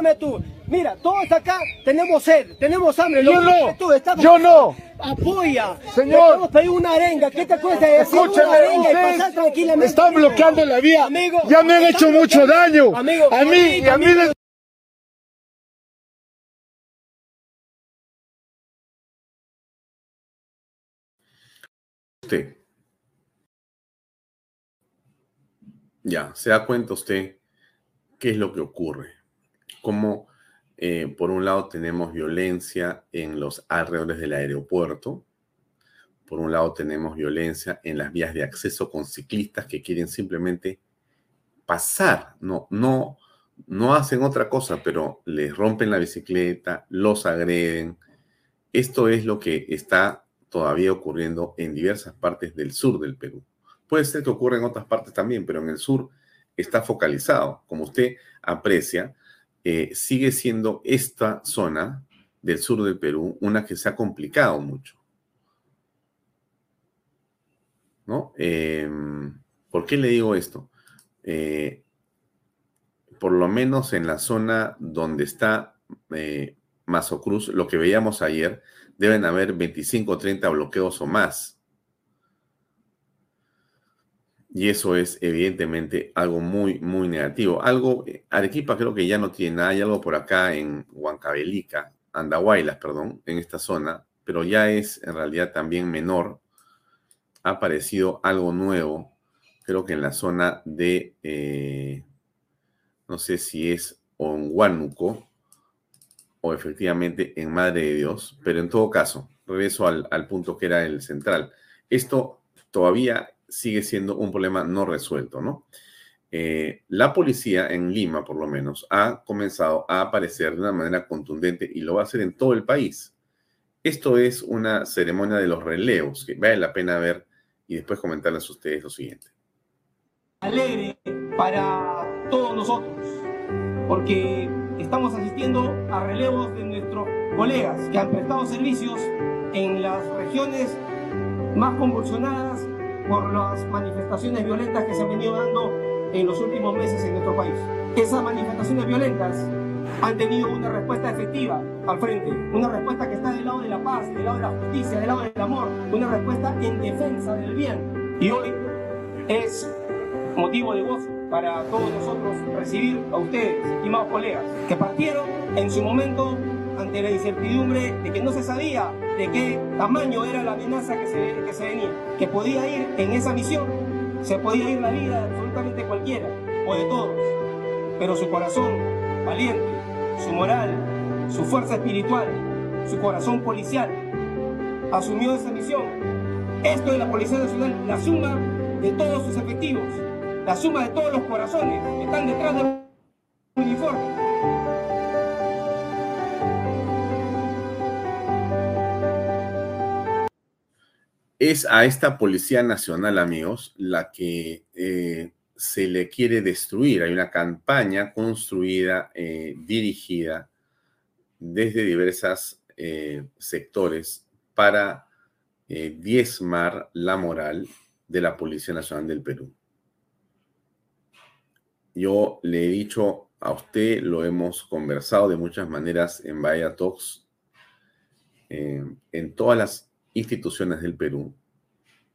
Speaker 10: Mira, todos acá tenemos sed, tenemos hambre.
Speaker 9: Yo no, yo no.
Speaker 10: Apoya.
Speaker 9: Señor.
Speaker 10: Vamos a pedir una arenga. ¿Qué te cuesta decir
Speaker 9: Escúchame,
Speaker 10: una arenga y pasar tranquilamente?
Speaker 9: Están bloqueando la vía.
Speaker 10: Amigo,
Speaker 9: ya me han hecho mucho daño.
Speaker 10: Amigo,
Speaker 9: a mí, y a mí les...
Speaker 1: Usted. Ya, se da cuenta usted qué es lo que ocurre. Cómo, eh, por un lado, tenemos violencia en los alrededores del aeropuerto. Por un lado, tenemos violencia en las vías de acceso con ciclistas que quieren simplemente pasar. No, no, no hacen otra cosa, pero les rompen la bicicleta, los agreden. Esto es lo que está todavía ocurriendo en diversas partes del sur del Perú. Puede ser que ocurra en otras partes también, pero en el sur está focalizado. Como usted aprecia, eh, sigue siendo esta zona del sur del Perú una que se ha complicado mucho. ¿No? Em, ¿Por qué le digo esto? Eh, por lo menos en la zona donde está eh, Mazo Cruz, lo que veíamos ayer, deben haber 25 o 30 bloqueos o más. Y eso es evidentemente algo muy, muy negativo. Algo, eh, Arequipa creo que ya no tiene nada, hay algo por acá en Huancavelica, Andahuaylas, perdón, en esta zona, pero ya es en realidad también menor. Ha aparecido algo nuevo, creo que en la zona de, eh, no sé si es Huánuco o efectivamente en Madre de Dios, pero en todo caso, regreso al, al punto que era el central. Esto todavía sigue siendo un problema no resuelto, ¿no? Eh, la policía en Lima, por lo menos, ha comenzado a aparecer de una manera contundente y lo va a hacer en todo el país. Esto es una ceremonia de los relevos que vale la pena ver y después comentarles a ustedes lo siguiente.
Speaker 11: Alegre para todos nosotros, porque estamos asistiendo a relevos de nuestros colegas que han prestado servicios en las regiones más convulsionadas por las manifestaciones violentas que se han venido dando en los últimos meses en nuestro país. Esas manifestaciones violentas han tenido una respuesta efectiva al frente, una respuesta que está del lado de la paz, del lado de la justicia, del lado del amor, una respuesta en defensa del bien. Y hoy es motivo de gozo para todos nosotros recibir a ustedes, estimados colegas, que partieron en su momento ante la incertidumbre de que no se sabía de qué tamaño era la amenaza que se, que se venía, que podía ir en esa misión, se podía ir la vida de absolutamente cualquiera o de todos, pero su corazón valiente, su moral, su fuerza espiritual, su corazón policial, asumió esa misión. Esto es la Policía Nacional, la suma de todos sus efectivos, la suma de todos los corazones que están detrás del uniforme.
Speaker 1: Es a esta Policía Nacional, amigos, la que eh, se le quiere destruir. Hay una campaña construida, eh, dirigida desde diversos eh, sectores para diezmar la moral de la Policía Nacional del Perú. Yo le he dicho a usted, lo hemos conversado de muchas maneras en Bahía Talks, en todas las instituciones del Perú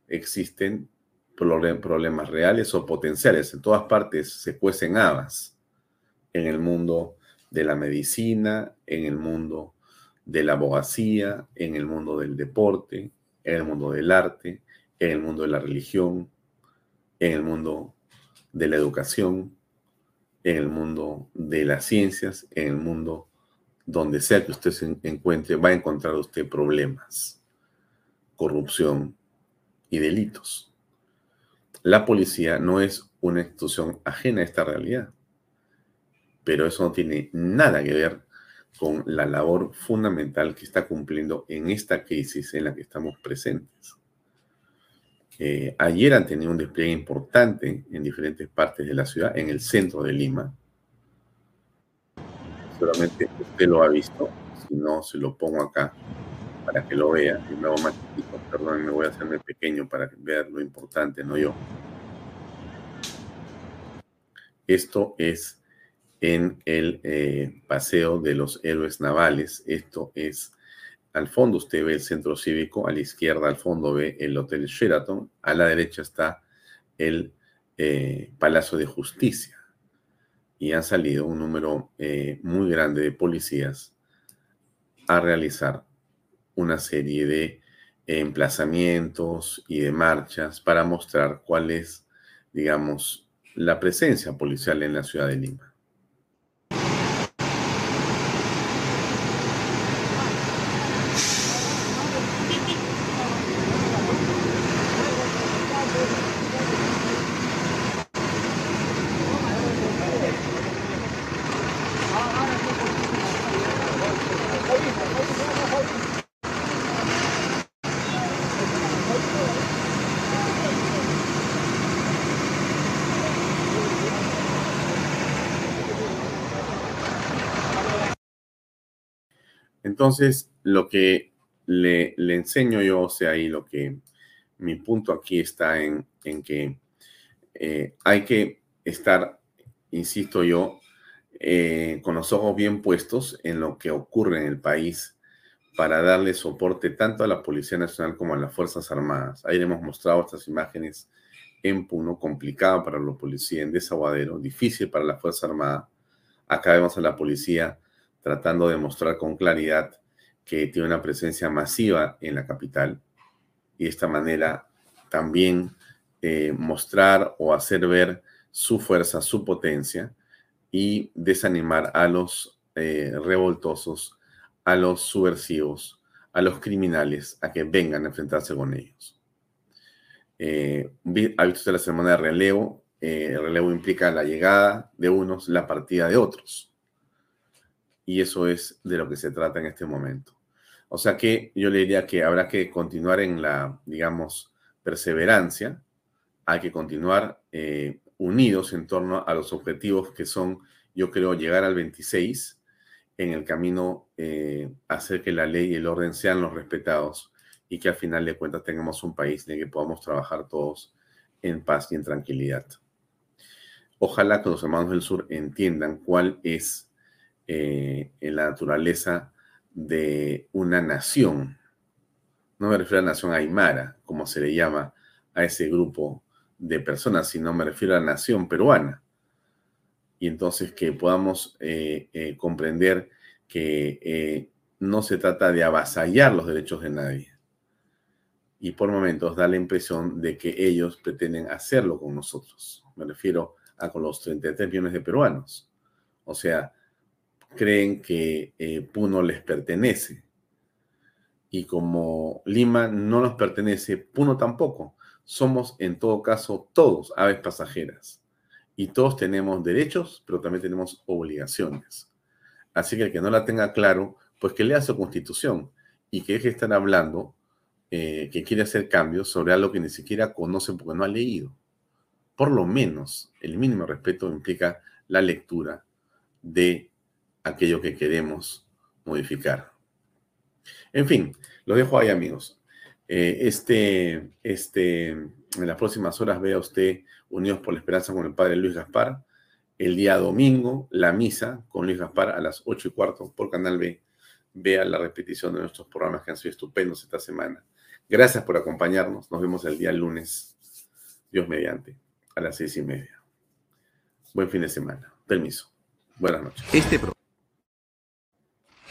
Speaker 1: existen problemas reales o potenciales. En todas partes se cuecen habas. En el mundo de la medicina, en el mundo de la abogacía, en el mundo del deporte, en el mundo del arte, en el mundo de la religión, en el mundo de la educación, en el mundo de las ciencias, en el mundo donde sea que usted se encuentre, va a encontrar usted problemas corrupción y delitos. La policía no es una institución ajena a esta realidad, pero eso no tiene nada que ver con la labor fundamental que está cumpliendo en esta crisis en la que estamos presentes. Eh, ayer han tenido un despliegue importante en diferentes partes de la ciudad, en el centro de Lima. Solamente usted lo ha visto, si no se lo pongo acá para que lo vea. Y hago más perdón, me voy a hacerme pequeño para ver lo importante, no yo. Esto es en el eh, Paseo de los Héroes Navales. Esto es, al fondo usted ve el centro cívico, a la izquierda al fondo ve el Hotel Sheraton, a la derecha está el eh, Palacio de Justicia. Y han salido un número eh, muy grande de policías a realizar una serie de emplazamientos y de marchas para mostrar cuál es, digamos, la presencia policial en la ciudad de Lima. Entonces, lo que le, enseño yo, o sea, y lo que mi punto aquí está en, que eh, hay que estar, insisto yo, eh, con los ojos bien puestos en lo que ocurre en el país para darle soporte tanto a la Policía Nacional como a las Fuerzas Armadas. Ahí hemos mostrado estas imágenes en Puno, complicada para los policías, en Desaguadero, difícil para la Fuerza Armada. Acá vemos a la policía tratando de mostrar con claridad que tiene una presencia masiva en la capital y de esta manera también eh, mostrar o hacer ver su fuerza, su potencia y desanimar a los eh, revoltosos, a los subversivos, a los criminales a que vengan a enfrentarse con ellos. Eh, ha visto la semana de relevo. el relevo implica la llegada de unos, la partida de otros. Y eso es de lo que se trata en este momento. O sea que yo le diría que habrá que continuar en la, digamos, perseverancia, hay que continuar eh, unidos en torno a los objetivos que son, yo creo, llegar al 26 en el camino, eh, hacer que la ley y el orden sean los respetados y que al final de cuentas tengamos un país en el que podamos trabajar todos en paz y en tranquilidad. Ojalá que los hermanos del sur entiendan cuál es eh, la naturaleza de una nación. No me refiero a la nación aymara, como se le llama a ese grupo de personas, sino me refiero a la nación peruana. Y entonces que podamos eh, eh, comprender que no se trata de avasallar los derechos de nadie. Y por momentos da la impresión de que ellos pretenden hacerlo con nosotros. Me refiero a con los 33 millones de peruanos. O sea, creen que eh, Puno les pertenece. Y como Lima no nos pertenece, Puno tampoco. Somos en todo caso todos aves pasajeras. Y todos tenemos derechos, pero también tenemos obligaciones. Así que el que no la tenga claro, pues que lea su constitución y que deje de estar hablando eh, que quiere hacer cambios sobre algo que ni siquiera conoce porque no ha leído. Por lo menos, el mínimo respeto implica la lectura de aquello que queremos modificar. En fin, lo dejo ahí, amigos. Eh, este, este, en las próximas horas vea usted Unidos por la Esperanza con el Padre Luis Gaspar. El día domingo, la misa con Luis Gaspar a las 8 y cuarto por Canal B. Vea la repetición de nuestros programas que han sido estupendos esta semana. Gracias por acompañarnos. Nos vemos el día lunes. Dios mediante, a las seis y media. Buen fin de semana. Permiso. Buenas noches.
Speaker 12: Este programa